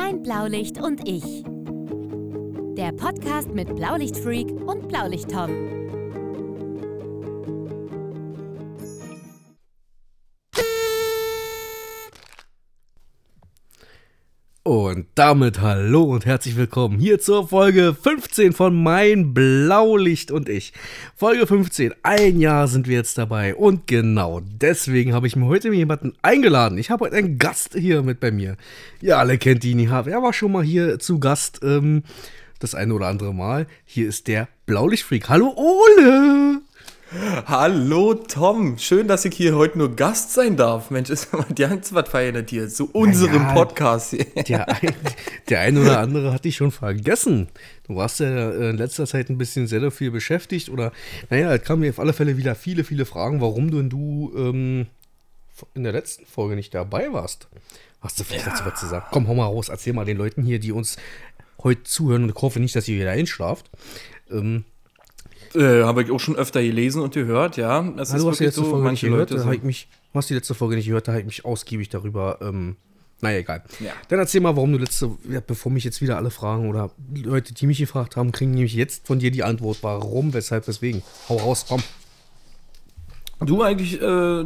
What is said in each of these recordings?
Mein Blaulicht und ich. Der Podcast mit Blaulichtfreak und Blaulicht-Tom. Und damit hallo und herzlich willkommen hier zur Folge 15 von Mein Blaulicht und ich. Folge 15, ein Jahr sind wir jetzt dabei und genau deswegen habe ich mir heute jemanden eingeladen. Ich habe heute einen Gast hier mit bei mir. Ja, alle kennt ihn, er war schon mal hier zu Gast, ähm, das eine oder andere Mal. Hier ist der Blaulichtfreak. Hallo Ole! Hallo Tom, schön, dass ich hier heute nur Gast sein darf. Mensch, ist mal ganz was verändert hier zu unserem Naja, Podcast. hier. Der, ein, der eine oder andere hat dich schon vergessen. Du warst ja äh, in letzter Zeit ein bisschen sehr viel beschäftigt oder, naja, es kamen mir auf alle Fälle wieder viele, viele Fragen, warum du, du ähm, in der letzten Folge nicht dabei warst. Hast du vielleicht dazu was zu sagen? Komm, hau mal raus, erzähl mal den Leuten hier, die uns heute zuhören und ich hoffe nicht, dass ihr wieder einschlaft. Ähm, Äh, Habe ich auch schon öfter gelesen und gehört, ja. Das Ah, du hast die letzte Folge nicht gehört, Leute da ich mich, du hast die letzte Folge nicht gehört, da habe ich mich ausgiebig darüber, ähm, naja, egal. Ja. Dann erzähl mal, warum du letzte, bevor mich jetzt wieder alle fragen oder Leute, die mich gefragt haben, kriegen nämlich jetzt von dir die Antwort, warum, weshalb, weswegen. Hau raus, komm. Du eigentlich äh,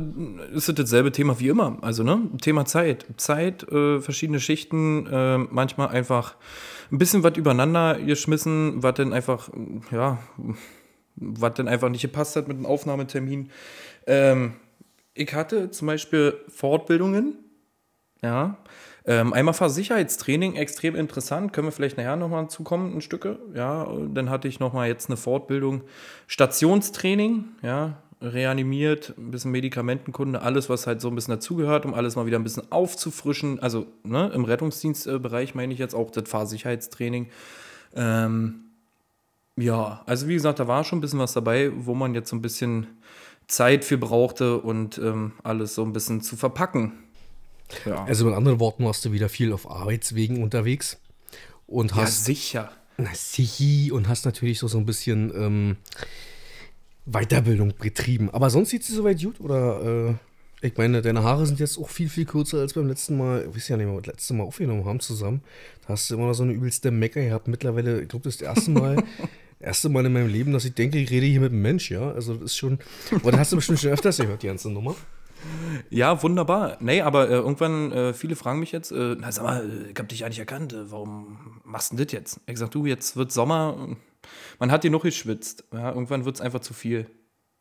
ist es dasselbe Thema wie immer. Also, ne? Thema Zeit. Zeit, äh, verschiedene Schichten, äh, manchmal einfach ein bisschen was übereinander geschmissen, was dann einfach, ja, was dann einfach nicht gepasst hat mit dem Aufnahmetermin. Ähm, ich hatte zum Beispiel Fortbildungen, ja. Ähm, einmal Fahrsicherheitstraining, extrem interessant, können wir vielleicht nachher nochmal zukommen, ein Stücke. Ja, dann hatte ich nochmal jetzt eine Fortbildung, Stationstraining, ja, reanimiert, ein bisschen Medikamentenkunde, alles, was halt so ein bisschen dazugehört, um alles mal wieder ein bisschen aufzufrischen. Also ne, im Rettungsdienstbereich meine ich jetzt auch das Fahrsicherheitstraining. Ähm, ja, also wie gesagt, da war schon ein bisschen was dabei, wo man jetzt so ein bisschen Zeit für brauchte und ähm, alles so ein bisschen zu verpacken. Ja. Also mit anderen Worten warst du wieder viel auf Arbeitswegen unterwegs und Ja, hast, sicher. na, sichi, und hast natürlich so, so ein bisschen ähm, Weiterbildung betrieben. Aber sonst sieht sie soweit gut oder, äh, ich meine, deine Haare sind jetzt auch viel, viel kürzer als beim letzten Mal. Ich weiß ja nicht mehr, was wir das letzte Mal aufgenommen haben zusammen. Da hast du immer noch so eine übelste Mecker gehabt. Mittlerweile, ich glaube, das ist das erste Mal, erste Mal in meinem Leben, dass ich denke, ich rede hier mit einem Mensch, ja. Also das ist schon, aber das hast du bestimmt schon öfters gehört, die ganze Nummer. Ja, wunderbar. Nee, aber äh, irgendwann, äh, viele fragen mich jetzt, äh, na sag mal, ich hab dich ja nicht erkannt, äh, warum machst du denn das jetzt? Ich sag, du, jetzt wird Sommer, man hat dir noch geschwitzt. Ja, irgendwann wird's einfach zu viel.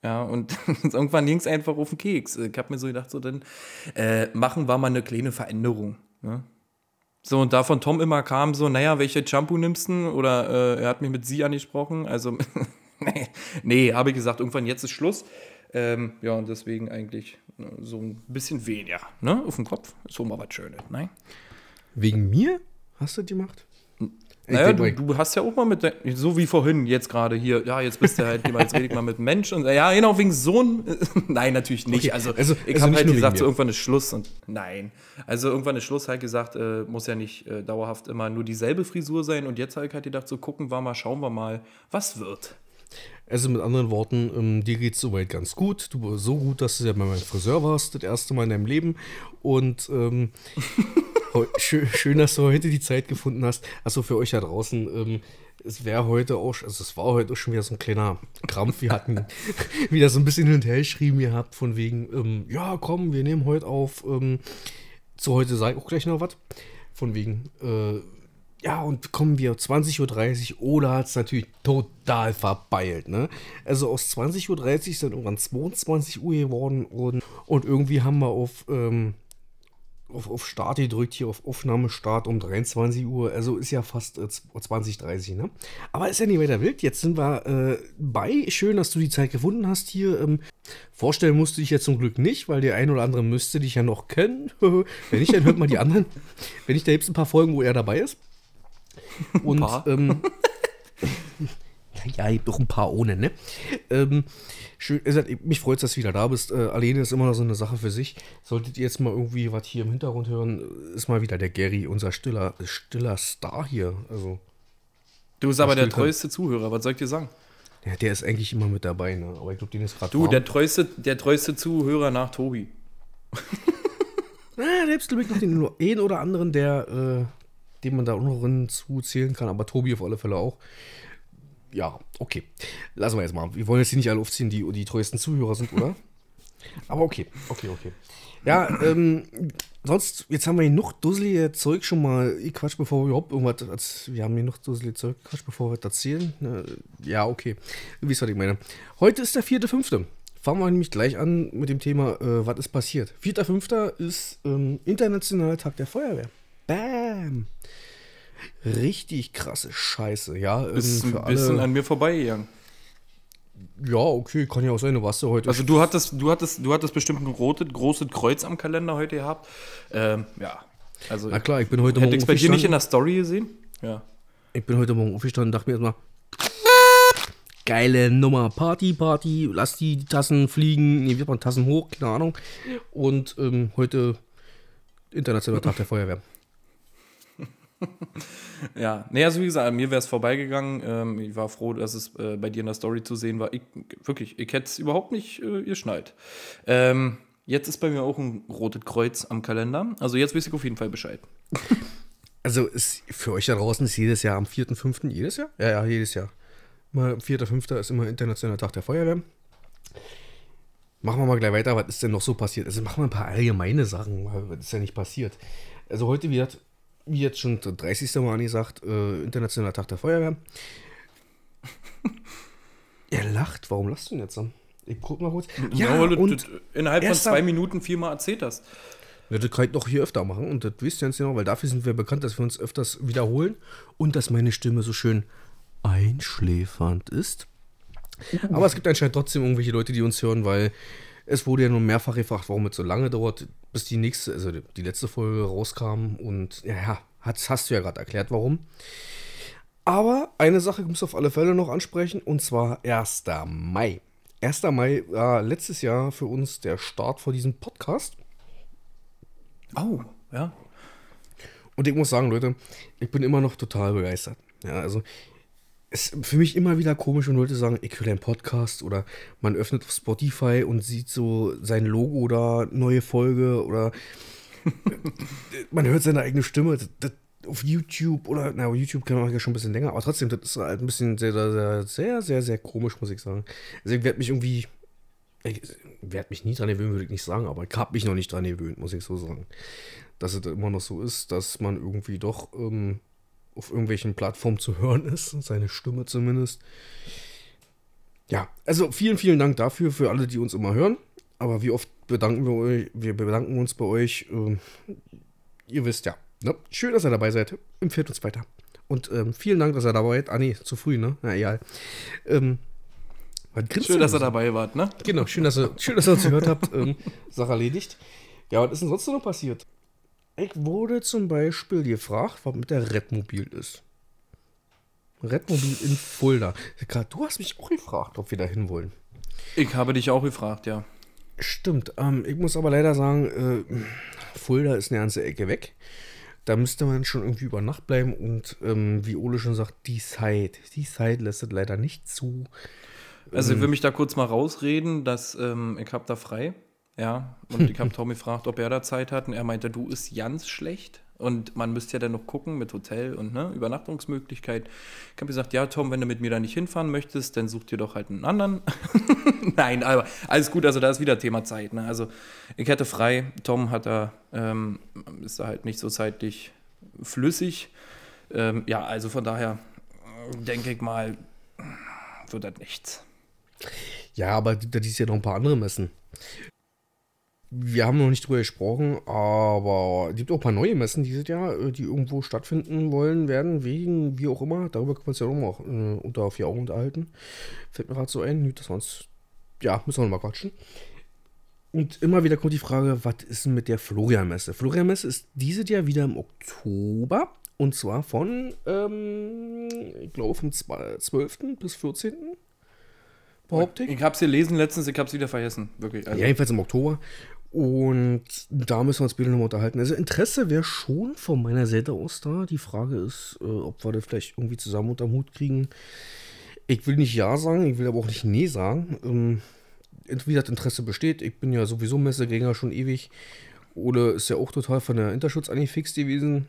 Ja, und irgendwann ging's einfach auf den Keks. Ich hab mir so gedacht, so dann, äh, machen war mal eine kleine Veränderung. Ne? So, und da von Tom immer kam so, naja, welche Shampoo nimmst du? Oder äh, er hat mich mit sie angesprochen. Also, nee, nee habe ich gesagt, irgendwann jetzt ist Schluss. Ähm, ja, und deswegen eigentlich äh, so ein bisschen weniger, ne? Auf dem Kopf. So mal was Schönes, ne? Wegen mir hast du das gemacht? Naja, du, du hast ja auch mal mit, so wie vorhin, jetzt gerade hier, ja, jetzt bist du halt, jetzt rede ich mal mit Mensch und ja, genau, wegen Sohn. Nein, natürlich nicht. Okay, Also, also- ich also habe halt gesagt, so irgendwann ist Schluss und nein. Also irgendwann ist Schluss, halt gesagt, äh, muss ja nicht äh, dauerhaft immer nur dieselbe Frisur sein und jetzt habe ich halt gedacht, so gucken wir mal, schauen wir mal, was wird. Also mit anderen Worten, ähm, dir geht's soweit ganz gut. Du so gut, dass du ja bei meinem Friseur warst, das erste Mal in deinem Leben. Und ähm, schön, schön, dass du heute die Zeit gefunden hast. Achso, für euch da draußen, ähm, es wäre heute auch, also es war heute auch schon wieder so ein kleiner Krampf. Wir hatten wieder so ein bisschen hin und her geschrieben gehabt, von wegen, ähm, ja komm, wir nehmen heute auf. Ähm, zu heute sage ich auch gleich noch was. Von wegen, äh, ja, und kommen wir 20.30 Uhr oder hat es natürlich total verbeilt, ne? Also aus 20.30 Uhr dann irgendwann 22 Uhr geworden und, und irgendwie haben wir auf, ähm, auf, auf Start gedrückt, hier auf Aufnahmestart um 23 Uhr, also ist ja fast äh, 20.30 ne? Aber ist ja nicht weiter wild, jetzt sind wir äh, bei. Schön, dass du die Zeit gefunden hast hier. Ähm, vorstellen musste ich jetzt zum Glück nicht, weil der ein oder andere müsste dich ja noch kennen. Wenn nicht, dann hört mal die anderen. Wenn nicht, da gibt es ein paar Folgen, wo er dabei ist. Und ähm, ja, gibt doch ein paar ohne, ne? Ähm, schön, mich freut es, dass du wieder da bist. Äh, alleine ist immer noch so eine Sache für sich. Solltet ihr jetzt mal irgendwie was hier im Hintergrund hören, ist mal wieder der Gary, unser stiller, stiller Star hier. Also, Du bist aber der er? treueste Zuhörer, was soll ich dir sagen? ja, der ist eigentlich immer mit dabei, ne? Aber ich glaube, den ist gerade Du, der treueste, der treueste Zuhörer nach Tobi. Ah, selbst glaube ich noch den einen oder anderen, der den man da auch noch hinzuzählen kann, aber Tobi auf alle Fälle auch. Ja, okay. Lassen wir jetzt mal. Wir wollen jetzt hier nicht alle aufziehen, die die treuesten Zuhörer sind, oder? aber okay, okay, okay. Ja, ähm, sonst, jetzt haben wir hier noch dusselige Zeug schon mal Quatsch, bevor wir überhaupt irgendwas, wir haben hier noch dusselige Zeug Quatsch, bevor wir das erzählen. Ne, ja, okay. Wie wisst, was ich meine. Heute ist der vierte, fünfte. Fangen wir nämlich gleich an mit dem Thema, äh, was ist passiert. Vierter, fünfter ist ähm, Internationaler Tag der Feuerwehr. Bam! Richtig krasse Scheiße, ja. Ist ein bisschen an mir vorbeigegangen. ja, okay, kann ja auch sein, du warst ja heute. Also du hattest, du hattest, du hattest bestimmt ein rotes, großes Kreuz am Kalender heute gehabt. Ähm, ja. Also Na klar, ich bin heute hätte Morgen ich bei dir nicht in der Story gesehen? Ja. Ich bin heute Morgen aufgestanden und dachte mir erstmal, geile Nummer, Party, Party, lass die Tassen fliegen, nee, wird man Tassen hoch, keine Ahnung. Und ähm, heute Internationaler Tag der Feuerwehr. Ja, nee, also wie gesagt, mir wäre es vorbeigegangen. Ähm, ich war froh, dass es äh, bei dir in der Story zu sehen war. Ich, wirklich, ich hätte es überhaupt nicht äh, geschnallt. Ähm, jetzt ist bei mir auch ein rotes Kreuz am Kalender. Also jetzt weiß ich auf jeden Fall Bescheid. Also ist, für euch da draußen ist jedes Jahr am 4.5. jedes Jahr? Ja, ja, jedes Jahr. Mal 4.5. ist immer Internationaler Tag der Feuerwehr. Machen wir mal gleich weiter, was ist denn noch so passiert? Also machen wir ein paar allgemeine Sachen, was ist ja nicht passiert. Also heute wird, jetzt schon das 30. Mal angesagt, äh, Internationaler Tag der Feuerwehr. er lacht, warum lachst du denn jetzt? Ich guck mal kurz. Ja, weil du und innerhalb von zwei Minuten viermal erzählt hast. ja, das kann ich doch hier öfter machen und das wisst ihr jetzt genau, weil dafür sind wir bekannt, dass wir uns öfters wiederholen und dass meine Stimme so schön einschläfernd ist. Aber es gibt anscheinend trotzdem irgendwelche Leute, die uns hören, weil es wurde ja nun mehrfach gefragt, warum es so lange dauert, bis die nächste, also die letzte Folge rauskam und ja, ja, hast, hast du ja gerade erklärt, warum. Aber eine Sache muss auf alle Fälle noch ansprechen und zwar 1. Mai. 1. Mai war letztes Jahr für uns der Start vor diesem Podcast. Oh, ja. Und ich muss sagen, Leute, ich bin immer noch total begeistert. Ja, also ist für mich immer wieder komisch, wenn Leute sagen, ich höre einen Podcast oder man öffnet auf Spotify und sieht so sein Logo oder neue Folge oder man hört seine eigene Stimme. Das, das, auf YouTube oder, na, YouTube kann man ja schon ein bisschen länger, aber trotzdem, das ist halt ein bisschen sehr, sehr, sehr, sehr, sehr, sehr komisch, muss ich sagen. Also ich werde mich irgendwie, ich werde mich nie dran gewöhnen, würde ich nicht sagen, aber ich habe mich noch nicht dran gewöhnt, muss ich so sagen. Dass es immer noch so ist, dass man irgendwie doch ähm, auf irgendwelchen Plattformen zu hören ist, seine Stimme zumindest. Ja, also vielen, vielen Dank dafür, für alle, die uns immer hören. Aber wie oft bedanken wir euch, wir bedanken uns bei euch. Ähm, ihr wisst ja. Ne? Schön, dass ihr dabei seid. Empfehlt uns weiter. Und ähm, vielen Dank, dass ihr dabei seid. Ah, nee, zu früh, ne? Na, egal. Ähm, Schön, dass ihr dabei wart, ne? Genau, schön, dass ihr, schön, dass ihr uns gehört habt. Ähm, Sache erledigt. Ja, was ist denn sonst noch passiert? Ich wurde zum Beispiel gefragt, was mit der Redmobil ist. Redmobil in Fulda. Gerade du hast mich auch gefragt, ob wir da hinwollen. Ich habe dich auch gefragt, ja. Stimmt. Ähm, ich muss aber leider sagen, äh, Fulda ist eine ganze Ecke weg. Da müsste man schon irgendwie über Nacht bleiben und ähm, wie Ole schon sagt, die Zeit, die Zeit lässt es leider nicht zu. Also ich will mich da kurz mal rausreden, dass ähm, ich hab da frei, ja, und ich habe Tom gefragt, ob er da Zeit hat und er meinte, du ist ganz schlecht und man müsste ja dann noch gucken mit Hotel und ne, Übernachtungsmöglichkeit. Ich habe gesagt, ja Tom, wenn du mit mir da nicht hinfahren möchtest, dann such dir doch halt einen anderen. Nein, aber alles gut, also da ist wieder Thema Zeit. Ne? Also ich hätte frei, Tom hat da, ähm, ist da halt nicht so zeitlich flüssig. Ähm, ja, also von daher denke ich mal, wird das nichts. Ja, aber da ist ja noch ein paar andere Messen. Wir haben noch nicht drüber gesprochen, aber es gibt auch ein paar neue Messen dieses Jahr, äh, die irgendwo stattfinden wollen werden, wegen, wie auch immer. Darüber können wir uns ja auch noch äh, unter vier Augen unterhalten. Fällt mir gerade so ein, dass wir uns, ja, müssen wir noch mal quatschen. Und immer wieder kommt die Frage, was ist denn mit der Florian-Messe? Florian-Messe ist dieses Jahr wieder im Oktober. Und zwar von, ähm, ich glaube, vom 12. bis 14. Behaupte ich. Ich habe es gelesen letztens, ich habe es wieder vergessen. Wirklich. Also, Ja, jedenfalls im Oktober. Und da müssen wir uns bitte nochmal unterhalten. Also Interesse wäre schon von meiner Seite aus da. Die Frage ist, äh, ob wir das vielleicht irgendwie zusammen unterm Hut kriegen. Ich will nicht Ja sagen, ich will aber auch nicht Nee sagen. Ähm, wie das Interesse besteht. Ich bin ja sowieso Messegänger schon ewig. Ole ist ja auch total von der Interschutz angefixt gewesen.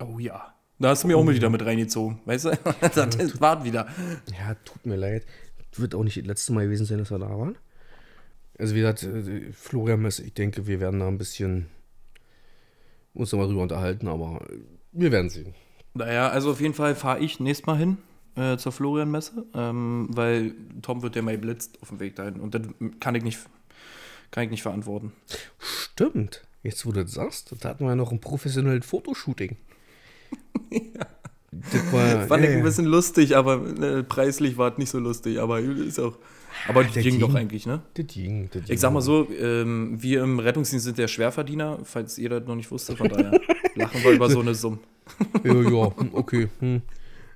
Oh ja. Da hast du mir auch mal wieder mit reingezogen, weißt du? das war wieder. Ja, tut mir leid. Wird auch nicht das letzte Mal gewesen sein, dass wir da waren. Also wie gesagt, äh, Florian Messe, ich denke, wir werden da ein bisschen uns nochmal drüber unterhalten, aber wir werden sehen. Naja, also auf jeden Fall fahre ich nächstes Mal hin äh, zur Florian-Messe, ähm, weil Tom wird ja mal blitzt auf dem Weg dahin und das kann ich nicht, kann ich nicht verantworten. Stimmt. Jetzt, wo du das sagst, da hatten wir ja noch ein professionelles Fotoshooting. ja. Das war, Fand ja, ich ein bisschen lustig, aber äh, preislich war es nicht so lustig, aber ist auch. Aber das ging doch eigentlich, ne? Das ging, das ging. Ich sag mal so, ähm, wir im Rettungsdienst sind der Schwerverdiener, falls ihr das noch nicht wusstet, von daher lachen wir über so eine Summe. ja, ja, okay. Hm.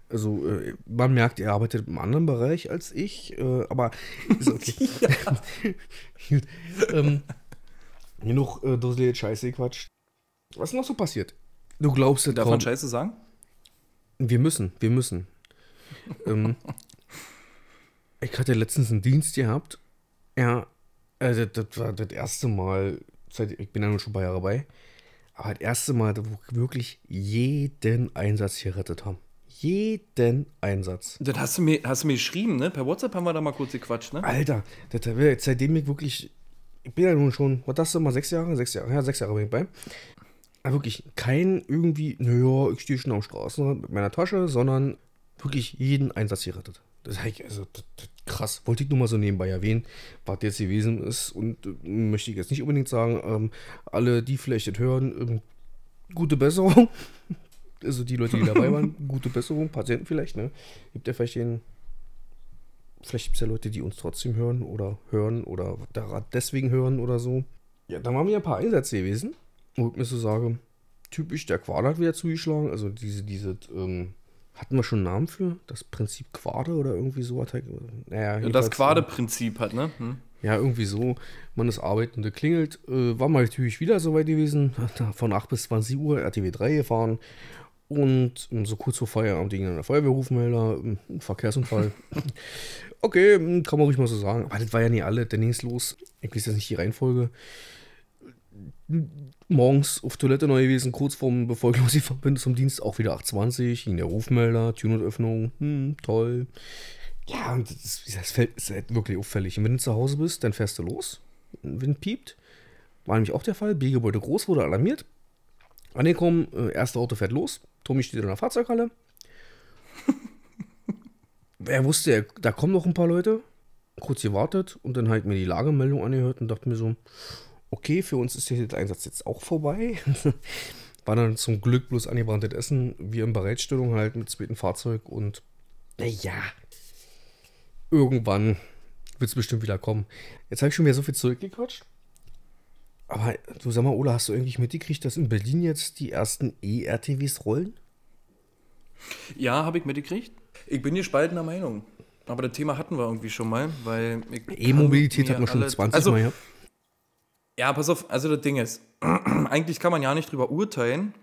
Also äh, man merkt, er arbeitet im anderen Bereich als ich, äh, aber ist okay. ähm, genug äh, dusselige Scheiße Quatsch. Was ist noch so passiert? Du glaubst, Darf man Scheiße sagen? Wir müssen, wir müssen. ähm, ich hatte letztens einen Dienst gehabt. Ja, also das war das erste Mal, seit, ich bin ja nun schon ein paar Jahre dabei, aber das erste Mal, wo wir wirklich jeden Einsatz gerettet haben. Jeden Einsatz. Das hast du mir, hast du mir geschrieben, ne? Per WhatsApp haben wir da mal kurz gequatscht, ne? Alter, das, seitdem ich wirklich, ich bin ja nun schon, was das mal, sechs Jahre? Sechs Jahre, ja, sechs Jahre bin ich bei. Aber wirklich kein irgendwie, naja, ich stehe schon am Straßenrand mit meiner Tasche, sondern wirklich jeden Einsatz gerettet. Das, also, das, das, krass, wollte ich nur mal so nebenbei erwähnen, was jetzt gewesen ist und äh, möchte ich jetzt nicht unbedingt sagen, ähm, alle, die vielleicht das hören, ähm, gute Besserung. also die Leute, die dabei waren, gute Besserung, Patienten vielleicht, ne? Gibt ja vielleicht den, vielleicht gibt es ja Leute, die uns trotzdem hören oder hören oder deswegen hören oder so. Ja, dann waren wir ein paar Einsätze gewesen, wo ich mir so sage, typisch, der Quad hat wieder zugeschlagen, also diese, diese, ähm, hatten wir schon einen Namen für? Das Prinzip Quade oder irgendwie so? Hat naja, ja, das Quade-Prinzip hat, ne? Hm. Ja, irgendwie so. Man ist arbeitende klingelt. Äh, war mal natürlich wieder so weit gewesen. Von 8 bis 20 Uhr RTW 3 gefahren. Und so kurz vor Feierabend ging dann der Feuerwehrrufmelder, ein ähm, Verkehrsunfall. okay, hm, kann man ruhig mal so sagen. Aber das war ja nicht alle. Dann ging es los. Ich weiß jetzt nicht die Reihenfolge morgens auf Toilette neu gewesen, kurz vorm, bevor bin zum Dienst, auch wieder 820, ging der Rufmelder, Tune-Öffnung, hm, toll. Ja, und das, das ist halt wirklich auffällig. Und wenn du zu Hause bist, dann fährst du los, Wind piept. War nämlich auch der Fall. B-Gebäude groß, wurde alarmiert. Angekommen, äh, erste Auto fährt los. Tommy steht in der Fahrzeughalle. er wusste, da kommen noch ein paar Leute. Kurz gewartet und dann halt mir die Lagemeldung angehört und dachte mir so, okay, für uns ist der Einsatz jetzt auch vorbei. War dann zum Glück bloß angebranntes Essen, wir in Bereitstellung halt mit zweiten Fahrzeug und naja, irgendwann wird es bestimmt wieder kommen. Jetzt habe ich schon wieder so viel zurückgequatscht. Aber du sag mal, Ola, hast du eigentlich mitgekriegt, dass in Berlin jetzt die ersten E-RTWs rollen? Ja, habe ich mitgekriegt. Ich bin gespaltener Meinung. Aber das Thema hatten wir irgendwie schon mal, weil E-Mobilität hat man schon 20 also, Mal gehabt. Ja, pass auf, also das Ding ist, eigentlich kann man ja nicht drüber urteilen,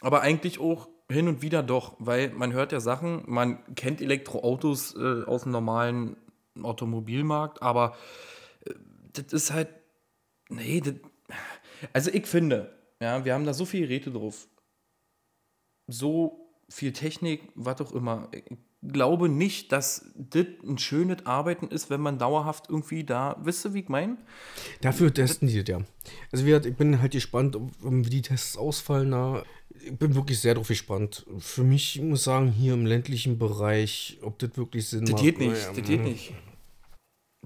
aber eigentlich auch hin und wieder doch, weil man hört ja Sachen, man kennt Elektroautos äh, aus dem normalen Automobilmarkt, aber äh, das ist halt, nee, das, also ich finde, ja, wir haben da so viele Geräte drauf, so viel Technik, was auch immer. Ich glaube nicht, dass das ein schönes Arbeiten ist, wenn man dauerhaft irgendwie da, wisst ihr, wie ich meine? Dafür testen die das ja. Also ich bin halt gespannt, wie die Tests ausfallen. Da. Ich bin wirklich sehr darauf gespannt. Für mich, ich muss sagen, hier im ländlichen Bereich, ob das wirklich Sinn das macht. Geht nicht, naja, das geht nicht.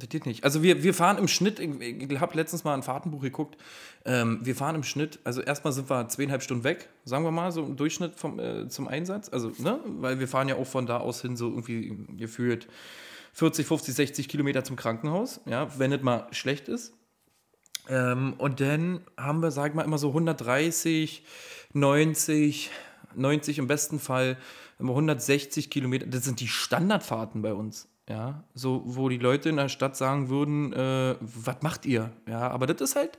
Das geht nicht. Also wir, wir fahren im Schnitt, ich, habe letztens mal ein Fahrtenbuch geguckt, ähm, wir fahren im Schnitt, also erstmal sind wir zweieinhalb Stunden weg, sagen wir mal, so im Durchschnitt vom, äh, zum Einsatz. Also, ne, weil wir fahren ja auch von da aus hin so irgendwie gefühlt 40, 50, 60 Kilometer zum Krankenhaus, ja, wenn es mal schlecht ist. Ähm, und dann haben wir, sag ich mal, immer so 130, 90, 90 im besten Fall, immer 160 Kilometer. Das sind die Standardfahrten bei uns. Ja, so, wo die Leute in der Stadt sagen würden, äh, was macht ihr? Ja, aber das ist halt,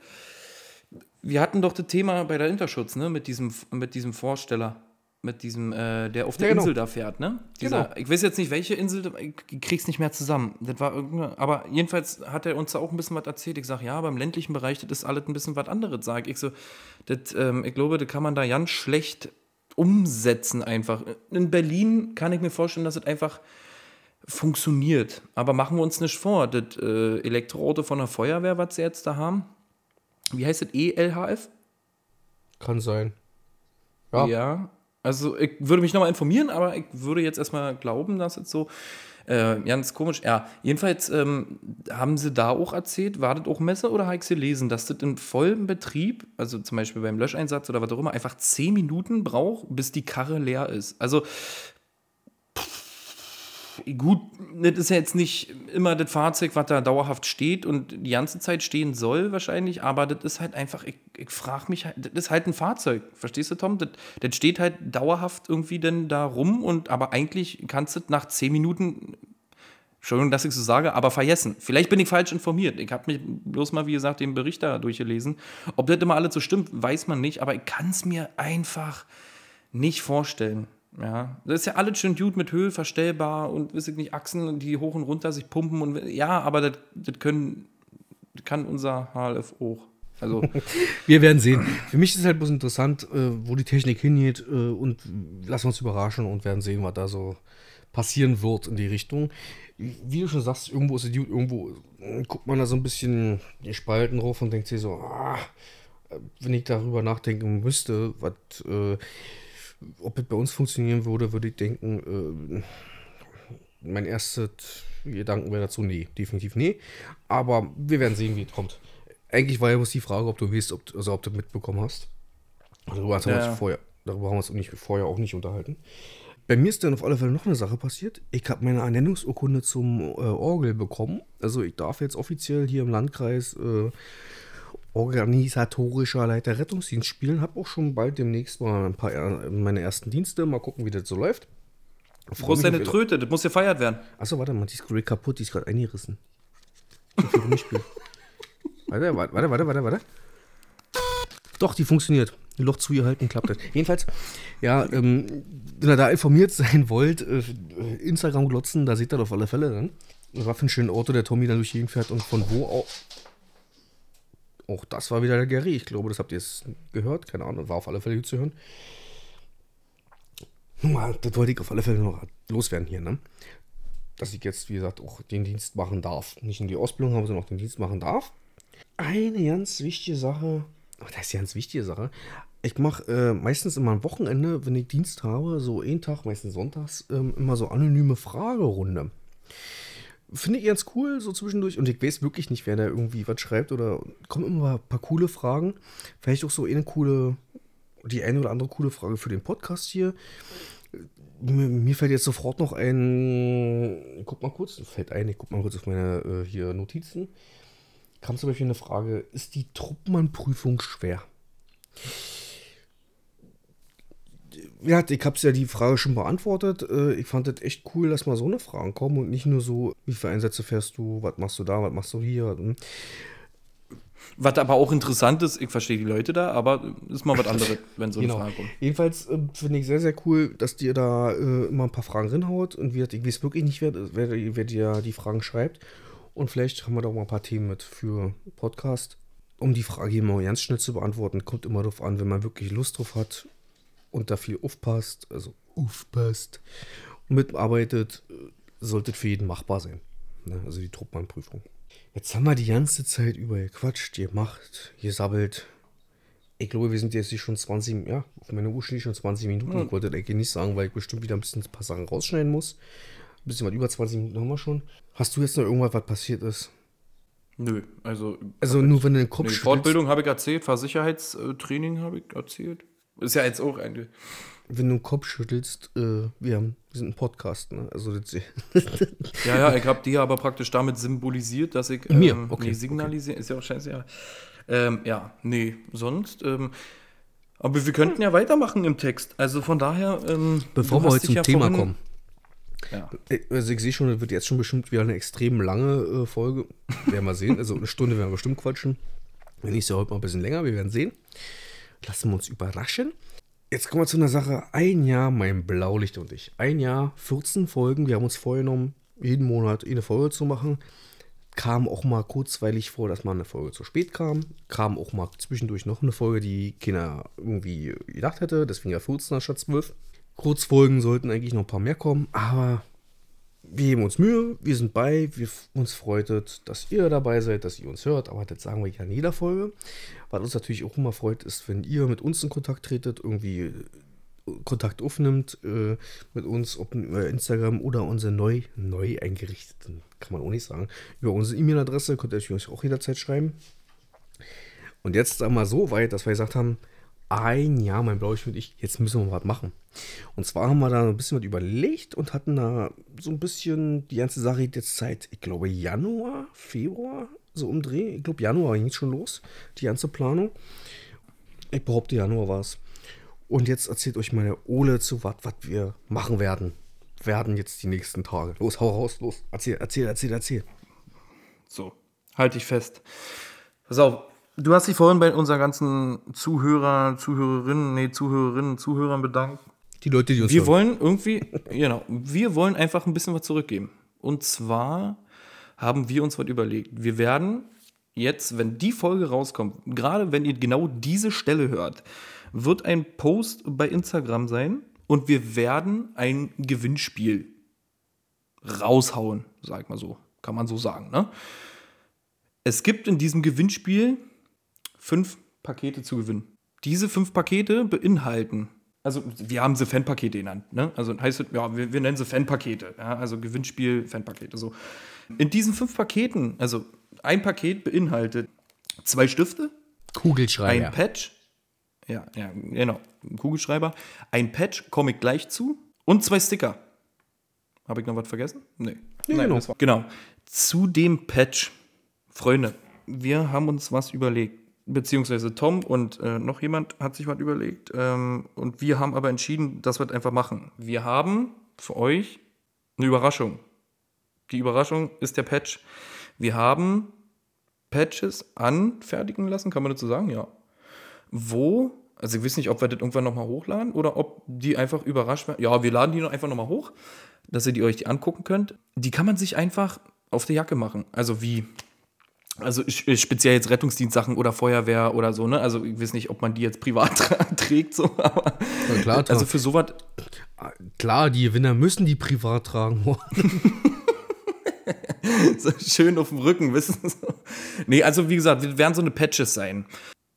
wir hatten doch das Thema bei der Interschutz, ne, mit diesem, mit diesem Vorsteller. Mit diesem, äh, der auf der Ja, genau. Insel da fährt, ne? Dieser, Genau. Ich weiß jetzt nicht, welche Insel, ich krieg's nicht mehr zusammen. Das war irgendeine, aber jedenfalls hat er uns da auch ein bisschen was erzählt. Ich sag, ja, beim ländlichen Bereich, das ist alles ein bisschen was anderes, sag ich so. Das, ähm, ich glaube, das kann man da ganz schlecht umsetzen einfach. In Berlin kann ich mir vorstellen, dass es einfach funktioniert. Aber machen wir uns nicht vor, das äh, Elektroauto von der Feuerwehr, was sie jetzt da haben, wie heißt das, ELHF? Kann sein. Ja. Ja. Also ich würde mich nochmal informieren, aber ich würde jetzt erstmal glauben, dass es so äh, ganz komisch. Ja, jedenfalls ähm, haben sie da auch erzählt, war das auch Messe oder habe ich sie gelesen, dass das im vollen Betrieb, also zum Beispiel beim Löscheinsatz oder was auch immer, einfach 10 Minuten braucht, bis die Karre leer ist. Also gut, das ist ja jetzt nicht immer das Fahrzeug, was da dauerhaft steht und die ganze Zeit stehen soll wahrscheinlich, aber das ist halt einfach, ich, ich frage mich halt, das ist halt ein Fahrzeug, verstehst du, Tom? Das, das steht halt dauerhaft irgendwie dann da rum und aber eigentlich kannst du nach zehn Minuten, Entschuldigung, dass ich so sage, aber vergessen. Vielleicht bin ich falsch informiert. Ich habe mich bloß mal, wie gesagt, den Bericht da durchgelesen. Ob das immer alles so stimmt, weiß man nicht, aber ich kann es mir einfach nicht vorstellen. Ja, das ist ja alles schön gut mit Höhe verstellbar und weiß ich nicht, Achsen, die hoch und runter sich pumpen und ja, aber das, das können, das kann unser HLF auch. Also, Wir werden sehen. Für mich ist es halt bloß interessant, äh, wo die Technik hingeht äh, und lassen uns überraschen und werden sehen, was da so passieren wird in die Richtung. Wie du schon sagst, irgendwo ist es gut, irgendwo äh, guckt man da so ein bisschen die Spalten drauf und denkt sich so, ah, wenn ich darüber nachdenken müsste, was, äh, ob es bei uns funktionieren würde, würde ich denken, äh, mein erstes Gedanken wäre dazu, nee, definitiv nee. Aber wir werden sehen, wie es kommt. Eigentlich war ja bloß die Frage, ob du weißt, ob, also ob du mitbekommen hast. Darüber haben, wir Ja. uns vorher, darüber haben wir uns nicht, vorher auch nicht unterhalten. Bei mir ist dann auf alle Fälle noch eine Sache passiert. Ich habe meine Ernennungsurkunde zum äh, Orgel bekommen. Also ich darf jetzt offiziell hier im Landkreis äh, organisatorischer Leiter Rettungsdienst spielen. Habe auch schon bald demnächst mal ein paar meine ersten Dienste. Mal gucken, wie das so läuft. wo ist deine Tröte? Das muss gefeiert werden. Achso, warte mal, die ist gerade kaputt, die ist gerade eingerissen. Rumgespielt. warte, warte, warte, warte, warte, warte. Doch, die funktioniert. Ein Loch zugehalten, klappt das. Jedenfalls, ja, ähm, wenn ihr da informiert sein wollt, äh, Instagram glotzen, da seht ihr das auf alle Fälle dann. Was für einen schönen Ort der Tommy dann durch Gegend fährt und von wo auch. Auch das war wieder der Gary. Ich glaube, das habt ihr jetzt gehört. Keine Ahnung, war auf alle Fälle gut zu hören. Das wollte ich auf alle Fälle noch loswerden hier, ne? Dass ich jetzt, wie gesagt, auch den Dienst machen darf. Nicht nur die Ausbildung habe, sondern auch den Dienst machen darf. Eine ganz wichtige Sache, oh, das ist eine ganz wichtige Sache. Ich mache äh, meistens immer am Wochenende, wenn ich Dienst habe, so einen Tag, meistens sonntags, ähm, immer so anonyme Fragerunde. Finde ich ganz cool, so zwischendurch. Und ich weiß wirklich nicht, wer da irgendwie was schreibt oder kommen immer ein paar coole Fragen. Vielleicht auch so eine coole, die eine oder andere coole Frage für den Podcast hier. Mir, fällt jetzt sofort noch ein. Ich guck mal kurz, fällt ein, ich guck mal kurz auf meine äh, hier Notizen. Kam zum Beispiel eine Frage: Ist die Truppmannprüfung schwer? Ja, ich habe ja die Frage schon beantwortet. Äh, Ich fand das echt cool, dass mal so eine Fragen kommen und nicht nur so, wie viele Einsätze fährst du, was machst du da, was machst du hier. Hm. Was aber auch interessant ist, ich verstehe die Leute da, aber ist mal was anderes, wenn so eine Genau. Frage kommt. Jedenfalls äh, finde ich sehr, sehr cool, dass dir da äh, immer ein paar Fragen reinhaut. Und wie gesagt, ich weiß wirklich nicht, wer, wer, wer dir die Fragen schreibt. Und vielleicht haben wir da auch mal ein paar Themen mit für Podcast. Um die Frage hier mal ganz schnell zu beantworten, kommt immer darauf an, wenn man wirklich Lust drauf hat und da viel aufpasst, also aufpasst und mitarbeitet, äh, sollte für jeden machbar sein. Ne? Also die Truppmannprüfung. Jetzt haben wir die ganze Zeit über gequatscht, gemacht, gesabbelt. Ich glaube, wir sind jetzt hier schon 20, ja, auf meiner Uhr steht schon 20 Minuten. Ich wollte das eigentlich nicht sagen, weil ich bestimmt wieder ein bisschen ein paar Sachen rausschneiden muss. Ein bisschen was über 20 Minuten haben wir schon. Hast du jetzt noch irgendwas, was passiert ist? Nö, also. Also nur wenn du den Kopf Nee, Fortbildung habe ich erzählt, Fahrsicherheitstraining habe ich erzählt. Ist ja jetzt auch eine. wenn du den Kopf schüttelst, äh, wir, haben, wir sind ein Podcast, ne? Also das, Ja, ja, ich habe die aber praktisch damit symbolisiert, dass ich. Mir? Ähm, Okay, nee, signalisieren. Ist ja auch scheiße, ja. Ähm, ja, nee, sonst. Ähm, aber wir könnten ja weitermachen im Text. Also von daher. Ähm, bevor wir heute zum ja Thema kommen. Ja. Äh, Also ich sehe schon, das wird jetzt schon bestimmt wieder eine extrem lange äh, Folge. Werden wir sehen. Also eine Stunde werden wir bestimmt quatschen. Wenn nicht, ist ja heute mal ein bisschen länger. Wir werden sehen. Lassen wir uns überraschen. Jetzt kommen wir zu einer Sache. Ein Jahr mein Blaulicht und ich. Ein Jahr, 14 Folgen. Wir haben uns vorgenommen, jeden Monat eine Folge zu machen. Kam auch mal kurzweilig vor, dass mal eine Folge zu spät kam. Kam auch mal zwischendurch noch eine Folge, die keiner irgendwie gedacht hätte. Deswegen ja 14 statt 12. Kurzfolgen sollten eigentlich noch ein paar mehr kommen, aber wir geben uns Mühe, wir sind bei, wir uns freut dass ihr dabei seid, dass ihr uns hört, aber das sagen wir ja in jeder Folge. Was uns natürlich auch immer freut, ist, wenn ihr mit uns in Kontakt tretet, irgendwie äh, Kontakt aufnimmt äh, mit uns, ob über Instagram oder unsere neu, neu eingerichteten, kann man auch nicht sagen, über unsere E-Mail-Adresse könnt ihr euch auch jederzeit schreiben. Und jetzt sagen wir so weit, dass wir gesagt haben, ein Jahr, mein Blaulicht und ich, jetzt müssen wir was machen. Und zwar haben wir da ein bisschen was überlegt und hatten da so ein bisschen die ganze Sache jetzt seit, ich glaube, Januar, Februar, so umdrehen. Ich glaube, Januar ging schon los, die ganze Planung. Ich behaupte, Januar war es. Und jetzt erzählt euch meine Ole zu was, was wir machen werden. Werden jetzt die nächsten Tage. Los, hau raus, los. Erzähl, erzähl, erzähl, erzähl. So, halte ich fest. Pass auf, Du hast dich vorhin bei unseren ganzen Zuhörer, Zuhörerinnen, nee, Zuhörerinnen, Zuhörern bedankt. Die Leute, die uns Wir hören. wollen irgendwie, genau, wir wollen einfach ein bisschen was zurückgeben. Und zwar haben wir uns was überlegt. Wir werden jetzt, wenn die Folge rauskommt, gerade wenn ihr genau diese Stelle hört, wird ein Post bei Instagram sein und wir werden ein Gewinnspiel raushauen, sag ich mal so. Kann man so sagen, ne? Es gibt in diesem Gewinnspiel fünf Pakete zu gewinnen. Diese fünf Pakete beinhalten, also wir haben sie Fanpakete genannt, ne? Also heißt ja, wir, wir nennen sie Fanpakete, ja? also Gewinnspiel, Fanpakete, so. In diesen fünf Paketen, also ein Paket beinhaltet zwei Stifte, Kugelschreiber. ein Patch, ja, ja, genau, Kugelschreiber, ein Patch, komme ich gleich zu, und zwei Sticker. Habe ich noch was vergessen? Nee. Nee, genau. das war, genau. Zu dem Patch, Freunde, wir haben uns was überlegt. Beziehungsweise Tom und äh, noch jemand hat sich was überlegt. Ähm, und wir haben aber entschieden, dass wir es einfach machen. Wir haben für euch eine Überraschung. Die Überraschung ist der Patch. Wir haben Patches anfertigen lassen, kann man dazu sagen? Ja. Wo, also ich weiß nicht, ob wir das irgendwann nochmal hochladen oder ob die einfach überrascht werden. Ja, wir laden die noch einfach nochmal hoch, dass ihr die euch die angucken könnt. Die kann man sich einfach auf die Jacke machen. Also wie, also speziell jetzt Rettungsdienstsachen oder Feuerwehr oder so, ne? Also ich weiß nicht, ob man die jetzt privat trägt, so, aber Ja, klar, also für sowas, Klar, die Gewinner müssen die privat tragen. so schön auf dem Rücken, wissen Sie? Nee, also wie gesagt, wir werden so eine Patches sein,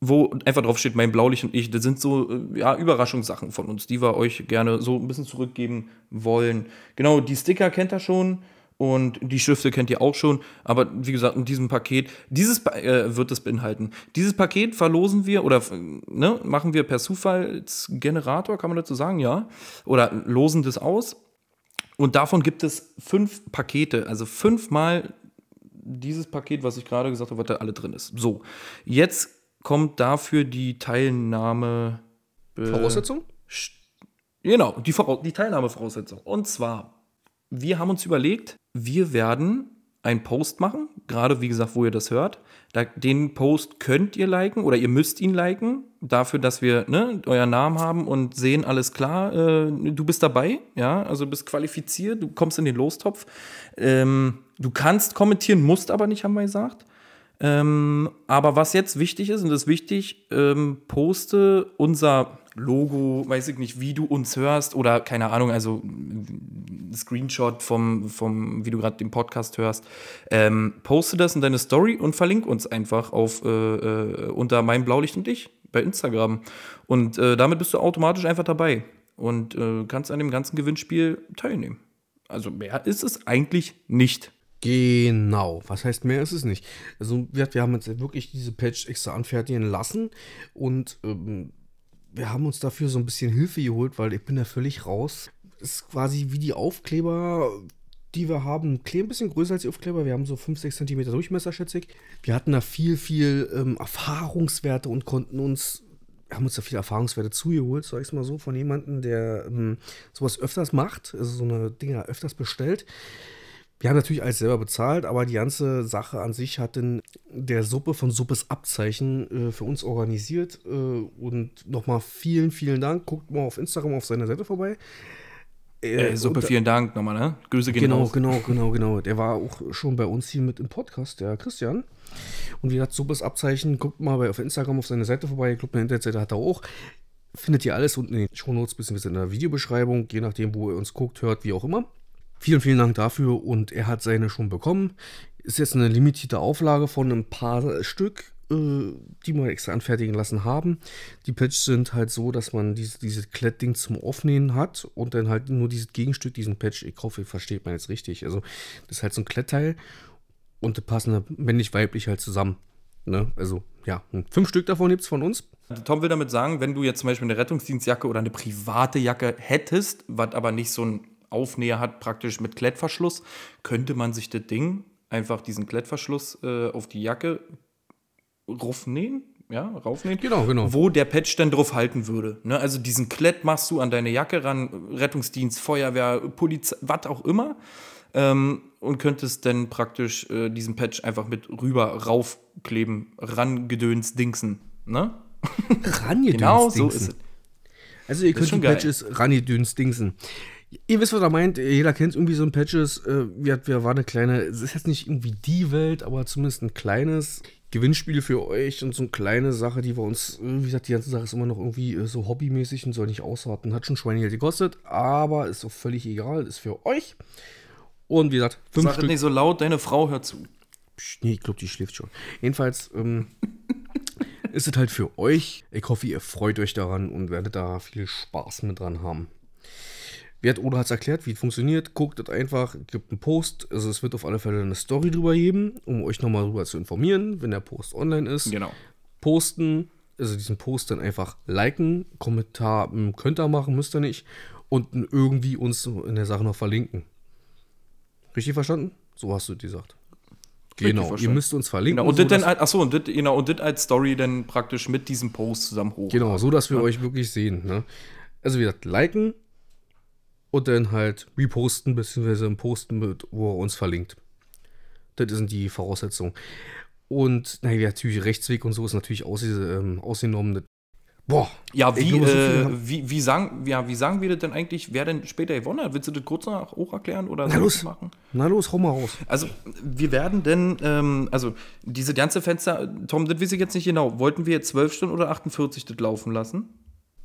wo einfach drauf steht, mein Blaulicht und ich, das sind so, äh, ja, Überraschungssachen von uns, die wir euch gerne so ein bisschen zurückgeben wollen. Genau, die Sticker kennt ihr schon und die Schrifte kennt ihr auch schon, aber wie gesagt, in diesem Paket, dieses äh, wird es beinhalten. Dieses Paket verlosen wir oder ne, machen wir per Zufallsgenerator, kann man dazu sagen, ja, oder losen das aus. Und davon gibt es fünf Pakete, also fünfmal dieses Paket, was ich gerade gesagt habe, was da alle drin ist. So, jetzt kommt dafür die Teilnahme. äh, Voraussetzung? Genau, die, Voraus die Teilnahmevoraussetzung. Und zwar, wir haben uns überlegt, wir werden einen Post machen, gerade wie gesagt, wo ihr das hört. Da, den Post könnt ihr liken oder ihr müsst ihn liken, dafür, dass wir ne, euren Namen haben und sehen, alles klar, äh, du bist dabei, ja, also bist qualifiziert, du kommst in den Lostopf. Ähm, du kannst kommentieren, musst aber nicht, haben wir gesagt. Ähm, aber was jetzt wichtig ist, und das ist wichtig, ähm, poste unser Logo, weiß ich nicht, wie du uns hörst oder keine Ahnung, also Screenshot vom, vom wie du gerade den Podcast hörst, ähm, poste das in deine Story und verlink uns einfach auf äh, äh, unter mein Blaulicht und ich bei Instagram. Und äh, damit bist du automatisch einfach dabei und äh, kannst an dem ganzen Gewinnspiel teilnehmen. Also mehr ist es eigentlich nicht. Genau. Was heißt mehr ist es nicht? Also wir, wir haben jetzt wirklich diese Patch extra anfertigen lassen und ähm, wir haben uns dafür so ein bisschen Hilfe geholt, weil ich bin da völlig raus. Ist quasi wie die Aufkleber, die wir haben, ein klein bisschen größer als die Aufkleber. Wir haben so 5, 6 cm Durchmesser, schätze ich. Wir hatten da viel, viel ähm, Erfahrungswerte und konnten uns, haben uns da viele Erfahrungswerte zugeholt, sag ich mal so, von jemandem, der ähm, sowas öfters macht, also so eine Dinger öfters bestellt Wir haben natürlich alles selber bezahlt, aber die ganze Sache an sich hat dann der Suppe von Suppes Abzeichen äh, für uns organisiert. Äh, und nochmal vielen, vielen Dank. Guckt mal auf Instagram auf seiner Seite vorbei. Äh, Suppe, vielen Dank nochmal, ne? Grüße gehen Genau, raus. genau, genau, genau. Der war auch schon bei uns hier mit im Podcast, der Christian. Und wie gesagt, Suppes Abzeichen, guckt mal bei, auf Instagram auf seine Seite vorbei. Ich glaube, eine Internetseite hat er auch. Findet ihr alles unten in den Shownotes bzw. in der Videobeschreibung, je nachdem, wo ihr uns guckt, hört, wie auch immer. Vielen, vielen Dank dafür und er hat seine schon bekommen. Ist jetzt eine limitierte Auflage von ein paar Stück, äh, die wir extra anfertigen lassen haben. Die Patches sind halt so, dass man diese, diese Klettding zum Aufnehmen hat und dann halt nur dieses Gegenstück, diesen Patch, ich hoffe, ihr versteht man jetzt richtig. Also, das ist halt so ein Klettteil und die passen männlich-weiblich halt zusammen. Ne? Also, ja, fünf Stück davon gibt es von uns. Tom will damit sagen, wenn du jetzt zum Beispiel eine Rettungsdienstjacke oder eine private Jacke hättest, was aber nicht so ein Aufnäher hat, praktisch mit Klettverschluss, könnte man sich das Ding einfach diesen Klettverschluss äh, auf die Jacke raufnähen, ja, raufnähen. Genau, genau. Wo der Patch dann drauf halten würde. Ne? Also diesen Klett machst du an deine Jacke ran, Rettungsdienst, Feuerwehr, Polizei, was auch immer. Ähm, und könntest dann praktisch äh, diesen Patch einfach mit rüber raufkleben, rangedöns dingsen. Ne? Rangedöns Genau, so ist es. Also ihr könnt die Patches rangedöns dingsen. Ihr wisst, was er meint. Jeder kennt irgendwie so ein Patches. Äh, wir, wir waren eine kleine, es ist jetzt nicht irgendwie die Welt, aber zumindest ein kleines Gewinnspiel für euch und so eine kleine Sache, die wir uns, äh, wie gesagt, die ganze Sache ist immer noch irgendwie äh, so hobbymäßig und soll nicht ausraten. Hat schon Schweinegeld gekostet, aber ist auch völlig egal, ist für euch. Und wie gesagt, fünf Sag Stück. nicht so laut, deine Frau hört zu. Nee, ich glaube, die schläft schon. Jedenfalls ähm, ist es halt für euch. Ich hoffe, ihr freut euch daran und werdet da viel Spaß mit dran haben. Wer oder hat es erklärt, wie es funktioniert. Guckt es einfach, gibt einen Post. Also es wird auf alle Fälle eine Story drüber geben, um euch nochmal drüber zu informieren, wenn der Post online ist. Genau. Posten, also diesen Post dann einfach liken, Kommentar hm, könnt ihr machen, müsst ihr nicht. Und irgendwie uns in der Sache noch verlinken. Richtig verstanden? So hast du gesagt. Genau, ihr müsst uns verlinken. Genau, und so, das dann, achso, und das, genau, und das als Story dann praktisch mit diesem Post zusammen hoch. Genau, so dass wir ja. euch wirklich sehen. Ne? Also wie gesagt, liken, und dann halt reposten, beziehungsweise posten, mit, wo er uns verlinkt. Das sind die Voraussetzungen. Und naja, natürlich Rechtsweg und so ist natürlich aus, ähm, ausgenommen. Boah. Ja, wie, glaube, so äh, wie, wie, sagen, ja, wie sagen wir das denn eigentlich, wer denn später gewonnen hat? Willst du das kurz noch auch erklären oder Na los, machen? Na los, hau mal raus. Also, wir werden denn, ähm, also diese ganze Fenster, Tom, das weiß ich jetzt nicht genau. Wollten wir jetzt 12 Stunden oder 48 das laufen lassen?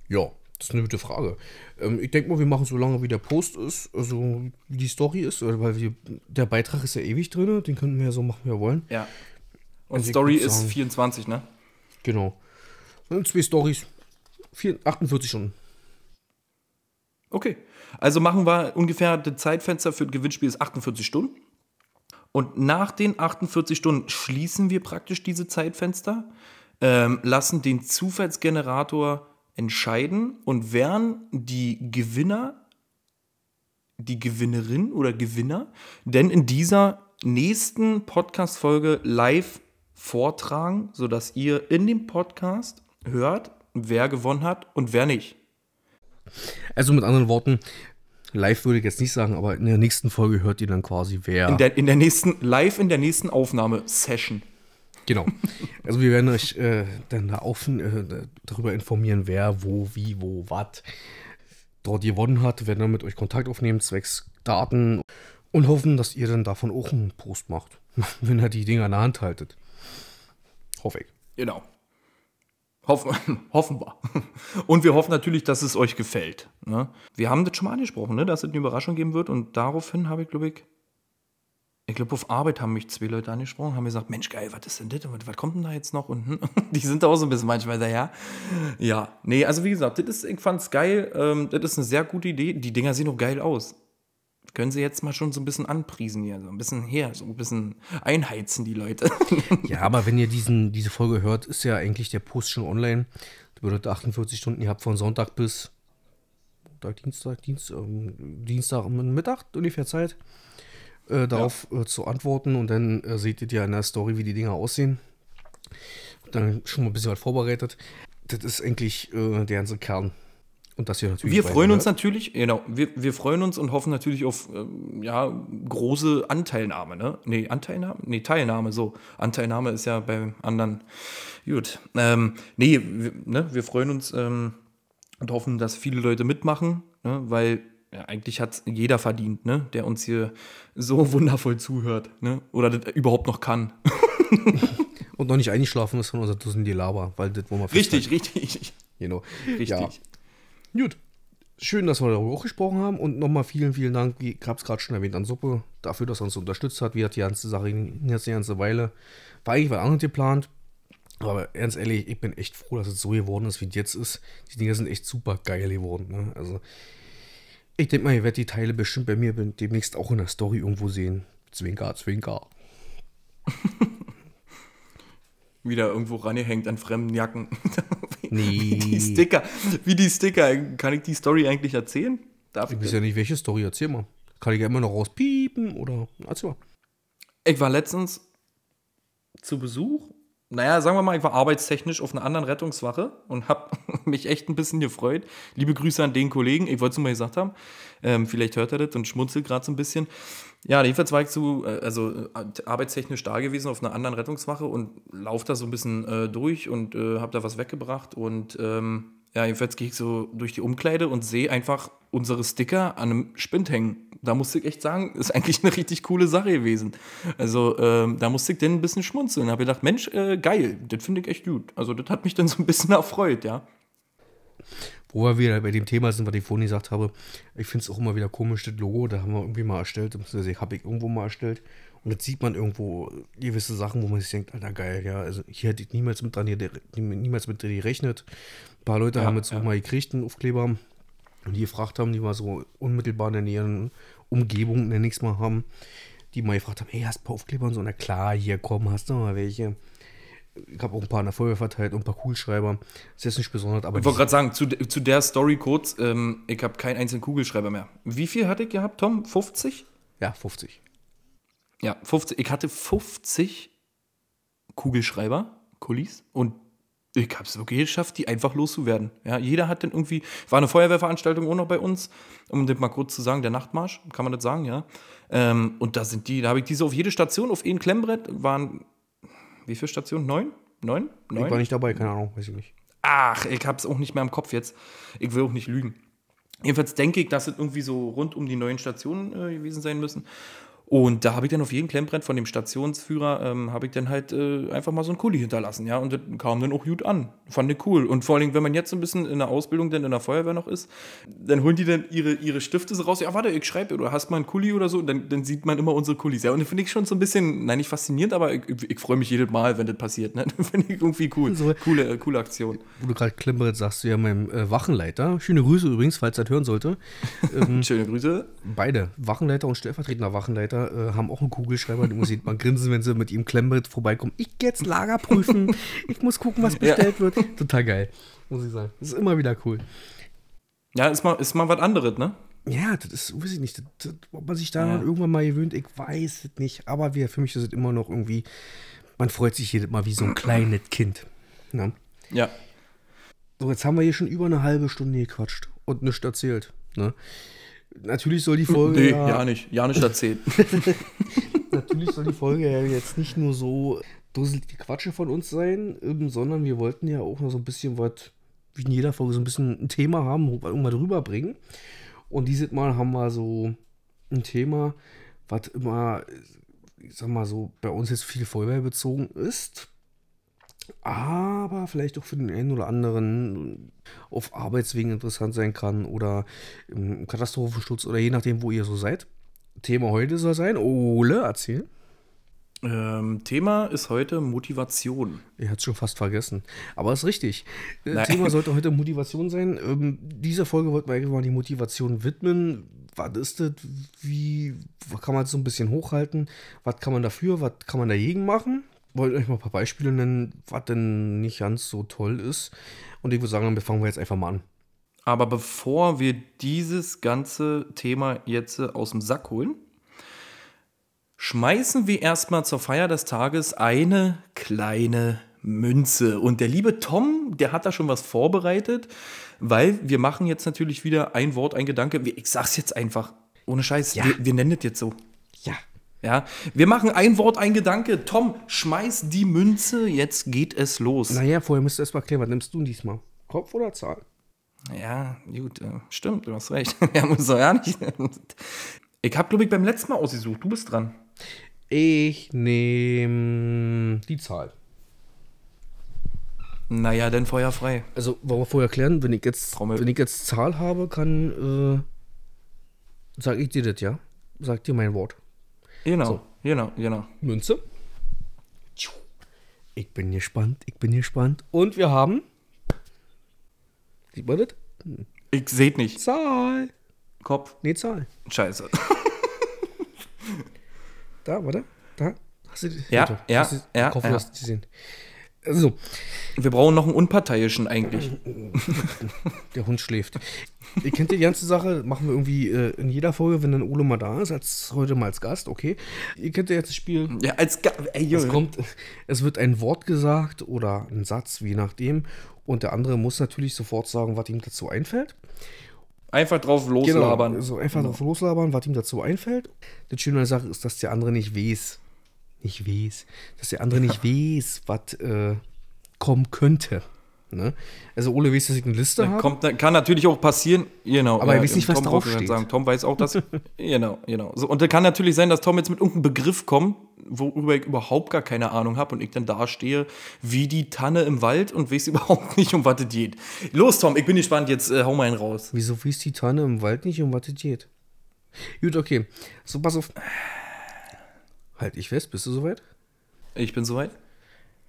Ja. Das ist eine gute Frage. Ähm, ich denke mal, wir machen so lange, wie der Post ist, also wie die Story ist, weil wir, der Beitrag ist ja ewig drin, den könnten wir ja so machen, wie wir wollen. Ja. Und also Story ist sagen, 24, ne? Genau. Und zwei Stories, 48 Stunden. Okay. Also machen wir ungefähr das Zeitfenster für das Gewinnspiel ist 48 Stunden. Und nach den 48 Stunden schließen wir praktisch diese Zeitfenster, ähm, lassen den Zufallsgenerator entscheiden und werden die Gewinner, die Gewinnerin oder Gewinner, denn in dieser nächsten Podcast-Folge live vortragen, sodass ihr in dem Podcast hört, wer gewonnen hat und wer nicht. Also mit anderen Worten, live würde ich jetzt nicht sagen, aber in der nächsten Folge hört ihr dann quasi wer. In der, in der nächsten, live in der nächsten Aufnahme-Session. Genau. Also wir werden euch äh, dann da auf, äh, darüber informieren, wer, wo, wie, wo, was dort gewonnen hat. Wir werden dann mit euch Kontakt aufnehmen, zwecks Daten und hoffen, dass ihr dann davon auch einen Post macht, wenn ihr die Dinger in der Hand haltet. Hoffe ich. Genau. Hoffen, hoffen wir. Und wir hoffen natürlich, dass es euch gefällt. Ne? Wir haben das schon mal angesprochen, ne? dass es eine Überraschung geben wird. Und daraufhin habe ich, glaube ich, ich glaube, auf Arbeit haben mich zwei Leute angesprochen, haben gesagt, Mensch, geil, was ist denn das? Was kommt denn da jetzt noch? Und die sind da auch so ein bisschen manchmal daher. Ja, nee, also wie gesagt, das ist, ich fand's geil. Ähm, das ist eine sehr gute Idee. Die Dinger sehen auch geil aus. Können sie jetzt mal schon so ein bisschen anpriesen hier, so ein bisschen her, so ein bisschen einheizen, die Leute. ja, aber wenn ihr diesen, diese Folge hört, ist ja eigentlich der Post schon online. Das bedeutet 48 Stunden, ihr habt von Sonntag bis Montag, Dienstag, Dienst, ähm, Dienstag Mittag ungefähr Zeit äh, darauf ja. äh, zu antworten und dann äh, seht ihr ja in der Story, wie die Dinger aussehen. Dann schon mal ein bisschen was vorbereitet. Das ist eigentlich äh, der ganze Kern. Und das hier natürlich. Wir freuen uns natürlich, genau, wir, wir freuen uns und hoffen natürlich auf ähm, ja, große Anteilnahme, ne? Nee, Anteilnahme? Nee, Teilnahme, so. Anteilnahme ist ja beim anderen. Gut. Ähm, nee, wir, ne, wir freuen uns ähm, und hoffen, dass viele Leute mitmachen, ne? weil ja, eigentlich hat jeder verdient, ne? der uns hier so wundervoll zuhört, ne? Oder das überhaupt noch kann. Und noch nicht eingeschlafen ist von unserer Dussen die Laber, weil das wollen wir Richtig, richtig. Genau. Richtig. Ja. Gut. Schön, dass wir darüber auch gesprochen haben und nochmal vielen, vielen Dank, ich habe es gerade schon erwähnt, an Suppe, dafür, dass er uns unterstützt hat. Wie hat die ganze Sache jetzt eine ganze Weile. War eigentlich was anderes geplant, aber ganz ehrlich, ich bin echt froh, dass es so geworden ist, wie es jetzt ist. Die Dinge sind echt super geil geworden. Ne? Also, ich denke mal, ihr werdet die Teile bestimmt bei mir demnächst auch in der Story irgendwo sehen. Zwinker, Zwinker. Wieder irgendwo rangehängt an fremden Jacken. Nee. Die Sticker. Wie die Sticker. Kann ich die Story eigentlich erzählen? Darf Ich ich? weiß ja nicht, welche Story, erzähl mal. Kann ich ja immer noch rauspiepen oder. Erzähl mal. Ich war letztens zu Besuch. Naja, sagen wir mal, ich war arbeitstechnisch auf einer anderen Rettungswache und habe mich echt ein bisschen gefreut. Liebe Grüße an den Kollegen. Ich wollte es nur mal gesagt haben. Ähm, vielleicht hört er das und schmunzelt gerade so ein bisschen. Ja, jedenfalls war ich zu, äh, also äh, arbeitstechnisch da gewesen auf einer anderen Rettungswache und laufe da so ein bisschen äh, durch und äh, habe da was weggebracht. Und ähm, ja, jedenfalls gehe ich so durch die Umkleide und sehe einfach unsere Sticker an einem Spind hängen. Da musste ich echt sagen, ist eigentlich eine richtig coole Sache gewesen. Also ähm, da musste ich dann ein bisschen schmunzeln. Habe gedacht, Mensch, äh, geil, das finde ich echt gut. Also das hat mich dann so ein bisschen erfreut, ja. Wo wir wieder bei dem Thema sind, was ich vorhin gesagt habe, ich finde es auch immer wieder komisch, das Logo, da haben wir irgendwie mal erstellt, beziehungsweise habe ich irgendwo mal erstellt. Und jetzt sieht man irgendwo gewisse Sachen, wo man sich denkt, Alter, geil, ja, also hier hätte ich niemals mit dran, hier, niemals mit dran gerechnet. Ein paar Leute Ja, haben jetzt ja. auch mal gekriegt, einen Aufkleber, und die gefragt haben, die mal so unmittelbar in der näheren Umgebung, nenne ich es mal, haben, die mal gefragt haben, hey, hast du ein paar Aufkleber und so, na klar, hier, komm, hast du mal welche. Ich habe auch ein paar an der Feuerwehr verteilt und ein paar Kugelschreiber. Das ist jetzt nicht besonders, aber Ich wollte gerade sagen, zu, zu der Story kurz, ähm, ich habe keinen einzigen Kugelschreiber mehr. Wie viel hatte ich gehabt, Tom? 50? ja, 50. Ja, 50. Ich hatte 50 Kugelschreiber, Kulis, und ich habe es wirklich geschafft, die einfach loszuwerden. Ja, jeder hat dann irgendwie, war eine Feuerwehrveranstaltung auch noch bei uns, um das mal kurz zu sagen, der Nachtmarsch, kann man das sagen, ja. Ähm, und da sind die, da habe ich diese auf jede Station, auf ein Klemmbrett, waren, wie viele Stationen? Neun? Neun? Ich war Neun? nicht dabei, keine Ahnung, weiß ich nicht. Ach, ich habe es auch nicht mehr im Kopf jetzt. Ich will auch nicht lügen. Jedenfalls denke ich, dass es irgendwie so rund um die neuen Stationen äh, gewesen sein müssen. Und da habe ich dann auf jedem Klemmbrett von dem Stationsführer, ähm, habe ich dann halt äh, einfach mal so einen Kuli hinterlassen, ja. Und das kam dann auch gut an. Fand ich cool. Und vor allem, wenn man jetzt so ein bisschen in der Ausbildung dann in der Feuerwehr noch ist, dann holen die dann ihre, ihre Stifte so raus. Ja, warte, ich schreibe, oder hast mal einen Kuli oder so. Und dann, dann sieht man immer unsere Kulis. Ja, und das finde ich schon so ein bisschen, nein, nicht faszinierend, aber ich, ich, freue mich jedes Mal, wenn das passiert. Ne? Das finde ich irgendwie cool. So. Coole, äh, coole Aktion. Wo du gerade Klemmberet sagst, du ja meinem äh, Wachenleiter, schöne Grüße übrigens, falls er das hören sollte. Ähm, Schöne Grüße. beide, Wachenleiter und stellvertretender Wachenleiter, äh, haben auch einen Kugelschreiber. Du musst sieht man grinsen, wenn sie mit ihm Klemmberet vorbeikommen. Ich geh jetzt Lager prüfen. ich muss gucken, was Ja. bestellt wird. Total geil, muss ich sagen. Das ist immer wieder cool. Ja, ist mal, ist mal was anderes, ne? Ja, das ist, weiß ich nicht, das, das, ob man sich daran Ja. irgendwann mal gewöhnt, ich weiß es nicht. Aber wir, für mich ist es immer noch irgendwie, man freut sich jedes Mal wie so ein kleines Kind. Ne? Ja. So, jetzt haben wir hier schon über eine halbe Stunde gequatscht und nichts erzählt. Ne? Natürlich soll die Folge. Nee, ja, ja nicht. Ja nicht erzählt. Natürlich soll die Folge ja jetzt nicht nur so dusselige Quatsche von uns sein, ähm, sondern wir wollten ja auch noch so ein bisschen was, wie in jeder Folge, so ein bisschen ein Thema haben, wo wir irgendwann drüber bringen. Und dieses Mal haben wir so ein Thema, was immer, ich sag mal so, bei uns jetzt viel Feuerwehrbezogen ist. Aber vielleicht auch für den einen oder anderen auf Arbeitswegen interessant sein kann oder im Katastrophenschutz oder je nachdem, wo ihr so seid. Thema heute soll sein, Ole, erzähl. ähm, Thema ist heute Motivation. Ich hatte es schon fast vergessen. Aber ist richtig. Äh, Nein. Thema sollte heute Motivation sein. Ähm, dieser Folge wollten wir eigentlich mal die Motivation widmen. Was ist das? Wie kann man es so ein bisschen hochhalten? Was kann man dafür? Was kann man dagegen machen? Wollte euch mal ein paar Beispiele nennen, was denn nicht ganz so toll ist. Und ich würde sagen, dann fangen wir jetzt einfach mal an. Aber bevor wir dieses ganze Thema jetzt äh, aus dem Sack holen, schmeißen wir erstmal zur Feier des Tages eine kleine Münze. Und der liebe Tom, der hat da schon was vorbereitet, weil wir machen jetzt natürlich wieder ein Wort, ein Gedanke. Ich sag's jetzt einfach, ohne Scheiß, Ja. wir, wir nennen das jetzt so. Ja. Ja, wir machen ein Wort, ein Gedanke. Tom, schmeiß die Münze, jetzt geht es los. Naja, vorher müsst ihr erst mal klären, was nimmst du diesmal? Kopf oder Zahl? Ja, gut, äh, stimmt, du hast recht. Wir haben uns doch ja nicht. Ich habe, glaube ich, beim letzten Mal ausgesucht. Du bist dran. Ich nehme die Zahl. Naja, dann Feuer frei. Also, wollen wir vorher klären, wenn ich jetzt, Trommel. wenn ich jetzt Zahl habe, kann, äh, sag ich dir das, ja? Sag dir mein Wort. Genau, So. genau, genau. Münze. Ich bin gespannt, ich bin gespannt. Und wir haben. Sieht man das? Ich seht nicht. Zahl. Kopf. Nee, Zahl. Scheiße. Da, warte. Da. Hast du die? Ja, ja, du- ja, hoffe, ja. du hast die gesehen. Also, Wir brauchen noch einen Unparteiischen eigentlich. der Hund schläft. Ihr kennt die ganze Sache, machen wir irgendwie äh, in jeder Folge, wenn dann Ole mal da ist, als heute mal als Gast, okay. Ihr kennt ja jetzt das Spiel. Ja, als Ga Ey, Es kommt, es wird ein Wort gesagt oder ein Satz, je nachdem. Und der andere muss natürlich sofort sagen, was ihm dazu einfällt. Einfach drauf loslabern. Genau, so einfach drauf loslabern, was ihm dazu einfällt. Das Schöne an der Sache ist, dass der andere nicht weiß. Nicht weiß. Dass der andere nicht weiß, was äh, kommen könnte. Ne? Also Ole weiß, dass ich eine Liste habe. Kommt, kann natürlich auch passieren, genau. Aber er weiß nicht, was Tom draufsteht. Sagen. Tom weiß auch, dass. genau, genau. So, und da kann natürlich sein, dass Tom jetzt mit irgendeinem Begriff kommt, worüber ich überhaupt gar keine Ahnung habe und ich dann da stehe wie die Tanne im Wald und weiß überhaupt nicht, um was es geht. Los, Tom, ich bin gespannt, jetzt äh, hau mal einen raus. Wieso weiß die Tanne im Wald nicht, um was es geht? Gut, okay. So, pass auf. Halt ich fest, bist du soweit? Ich bin soweit.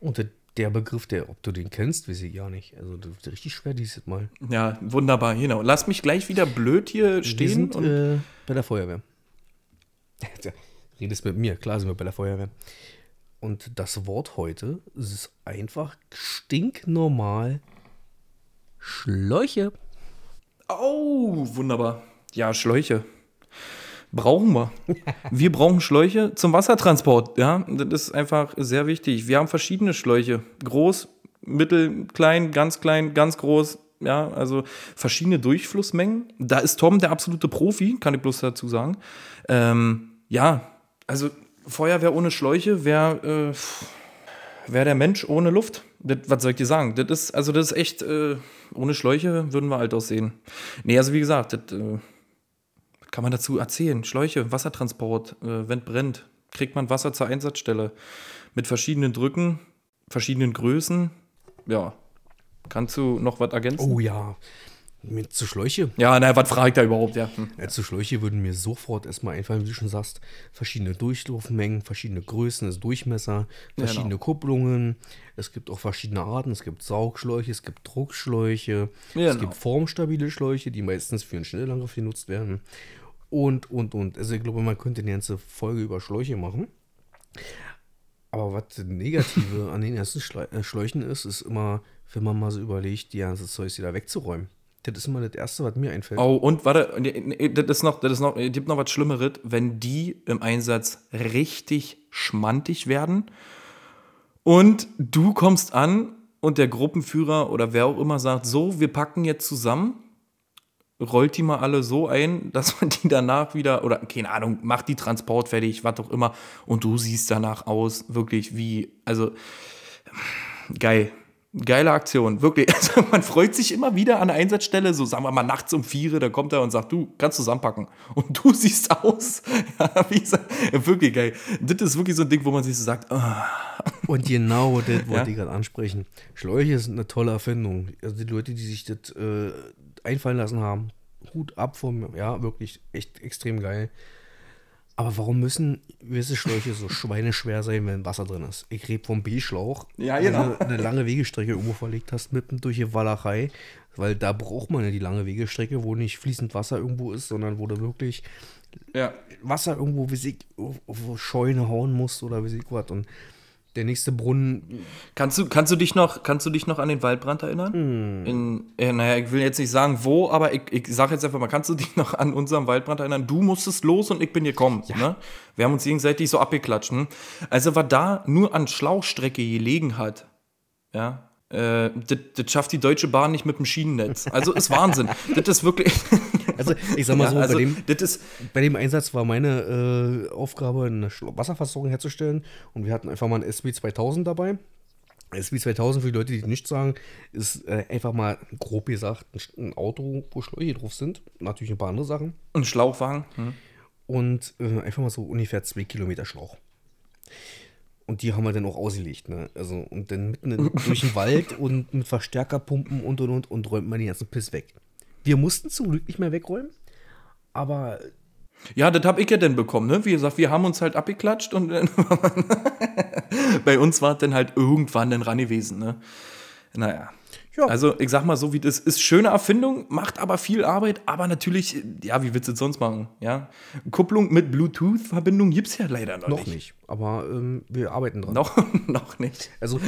Und der, der Begriff, der, ob du den kennst, weiß ich gar nicht. Also, das wird richtig schwer dieses Mal. Ja, wunderbar, genau. Lass mich gleich wieder blöd hier Wir stehen. sind und äh, bei der Feuerwehr. Redest mit mir, klar sind wir bei der Feuerwehr. Und das Wort heute ist einfach stinknormal Schläuche. Oh, wunderbar. Ja, Schläuche. Brauchen wir. Wir brauchen Schläuche zum Wassertransport. Ja, das ist einfach sehr wichtig. Wir haben verschiedene Schläuche. Groß, mittel, klein, ganz klein, ganz groß. Ja, also verschiedene Durchflussmengen. Da ist Tom der absolute Profi, kann ich bloß dazu sagen. Ähm, ja, also Feuerwehr ohne Schläuche wäre äh, wäre der Mensch ohne Luft. Das, was soll ich dir sagen? Das ist, also das ist echt, äh, ohne Schläuche würden wir alt aussehen. Nee, also wie gesagt, das äh, kann man dazu erzählen. Schläuche, Wassertransport, äh, wenn brennt, kriegt man Wasser zur Einsatzstelle. Mit verschiedenen Drücken, verschiedenen Größen. Ja. Kannst du noch was ergänzen? Oh ja. Mit zu Schläuche. Ja, na, was frage ich da überhaupt? Ja. Hm. Ja, zu Schläuche würden mir sofort erstmal einfallen, wie du schon sagst, verschiedene Durchlaufmengen, verschiedene Größen, also Durchmesser, verschiedene Genau. Kupplungen. Es gibt auch verschiedene Arten. Es gibt Saugschläuche, es gibt Druckschläuche, es Genau. gibt formstabile Schläuche, die meistens für einen Schnelllangriff genutzt werden. Und, und, und. Also ich glaube, man könnte eine ganze Folge über Schläuche machen. Aber was das Negative an den ersten äh, Schläuchen ist, ist immer, wenn man mal so überlegt, die ganze Zeug wieder wegzuräumen. Das ist immer das Erste, was mir einfällt. Oh, und warte, das ist noch, das ist noch, es gibt noch was Schlimmeres, wenn die im Einsatz richtig schmantig werden und du kommst an und der Gruppenführer oder wer auch immer sagt, so, wir packen jetzt zusammen, rollt die mal alle so ein, dass man die danach wieder, oder keine Ahnung, macht die Transport fertig, was auch immer, und du siehst danach aus, wirklich wie, also geil. Geile Aktion, wirklich. Also man freut sich immer wieder an der Einsatzstelle, so sagen wir mal nachts um vier, da kommt er und sagt, du kannst zusammenpacken. Und du siehst aus. Ja, wie gesagt, wirklich geil. Das ist wirklich so ein Ding, wo man sich so sagt, ah, Und genau das wollte Ja? ich gerade ansprechen. Schläuche sind eine tolle Erfindung. Also die Leute, die sich das äh, einfallen lassen haben, Hut ab vom, ja, wirklich echt extrem geil. Aber warum müssen gewisse Schläuche so schweineschwer sein, wenn Wasser drin ist? Ich rede vom B-Schlauch. Ja, wenn genau. du eine lange Wegestrecke irgendwo verlegt hast, mitten durch die Walachei. Weil da braucht man ja die lange Wegestrecke, wo nicht fließend Wasser irgendwo ist, sondern wo du wirklich ja. Wasser irgendwo, wie ich, wo Scheune hauen musst oder wie ich was. Und der nächste Brunnen Kannst du, kannst du dich noch, kannst du dich noch an den Waldbrand erinnern? In, äh, naja, ich will jetzt nicht sagen wo, aber ich, ich sage jetzt einfach mal, kannst du dich noch an unseren Waldbrand erinnern? Du musstest los und ich bin gekommen. Ne? Wir haben uns gegenseitig so abgeklatscht. Hm? Also was da nur an Schlauchstrecke gelegen hat, ja, äh, das, das schafft die Deutsche Bahn nicht mit dem Schienennetz. Also ist Wahnsinn. das ist wirklich. Also ich sag mal so, Ja, also, bei, dem, das ist, bei dem Einsatz war meine äh, Aufgabe, eine Wasserversorgung herzustellen und wir hatten einfach mal ein SB 2000 dabei. SB 2000, für die Leute, die nicht sagen, ist äh, einfach mal grob gesagt ein, Auto, wo Schläuche drauf sind. Natürlich ein paar andere Sachen. ein Schlauchwagen. Hm. Und äh, einfach mal so ungefähr zwei Kilometer Schlauch. Und die haben wir dann auch ausgelegt, ne? Also, und dann mitten in, durch den Wald und mit Verstärkerpumpen und und und und räumt man den ganzen Piss weg. Wir mussten zum Glück nicht mehr wegräumen, aber Ja, das habe ich ja dann bekommen, ne? Wie gesagt, wir haben uns halt abgeklatscht und dann bei uns war es dann halt irgendwann dann ran gewesen, ne? Naja. Ja. Also, ich sag mal so, wie das ist schöne Erfindung, macht aber viel Arbeit, aber natürlich, ja, wie willst du es sonst machen? Ja? Kupplung mit Bluetooth-Verbindung gibt es ja leider noch, noch nicht. nicht. Aber ähm, wir arbeiten dran. Noch, noch nicht. Also,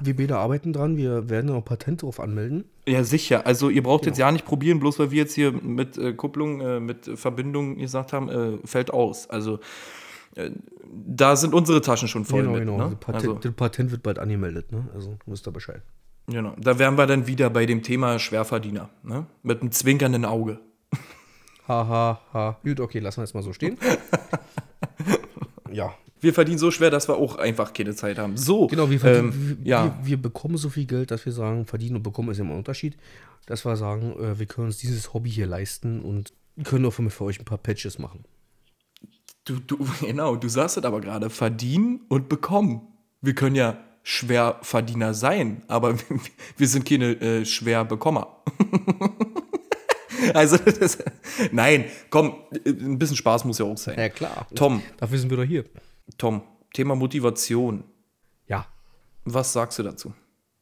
wir beide arbeiten dran. Wir werden auch Patente drauf anmelden. Ja, sicher. Also ihr braucht jetzt ja nicht probieren, bloß weil wir jetzt hier mit äh, Kupplung, äh, mit Verbindung gesagt haben, äh, fällt aus. Also äh, da sind unsere Taschen schon voll genau, mit. genau. Ne? Das, Patent, Also, das Patent wird bald angemeldet, ne? Also, wisst ihr Bescheid. Genau. Da wären wir dann wieder bei dem Thema Schwerverdiener. Ne? Mit einem zwinkernden Auge. Ha, ha, ha. Gut, okay, lassen wir jetzt mal so stehen. ja, Wir verdienen so schwer, dass wir auch einfach keine Zeit haben. So. Genau, wir, verdienen, ähm, wir, ja. wir, wir bekommen so viel Geld, dass wir sagen, verdienen und bekommen ist ja immer ein Unterschied. Dass wir sagen, äh, wir können uns dieses Hobby hier leisten und können auch für, für euch ein paar Patches machen. Du, du, genau, du sagst es aber gerade, verdienen und bekommen. Wir können ja Schwerverdiener sein, aber wir, sind keine äh, Schwerbekommer. also, das, nein, komm, ein bisschen Spaß muss ja auch sein. Ja, klar. Tom, Dafür sind wir doch hier. Tom, Thema Motivation. Ja. Was sagst du dazu?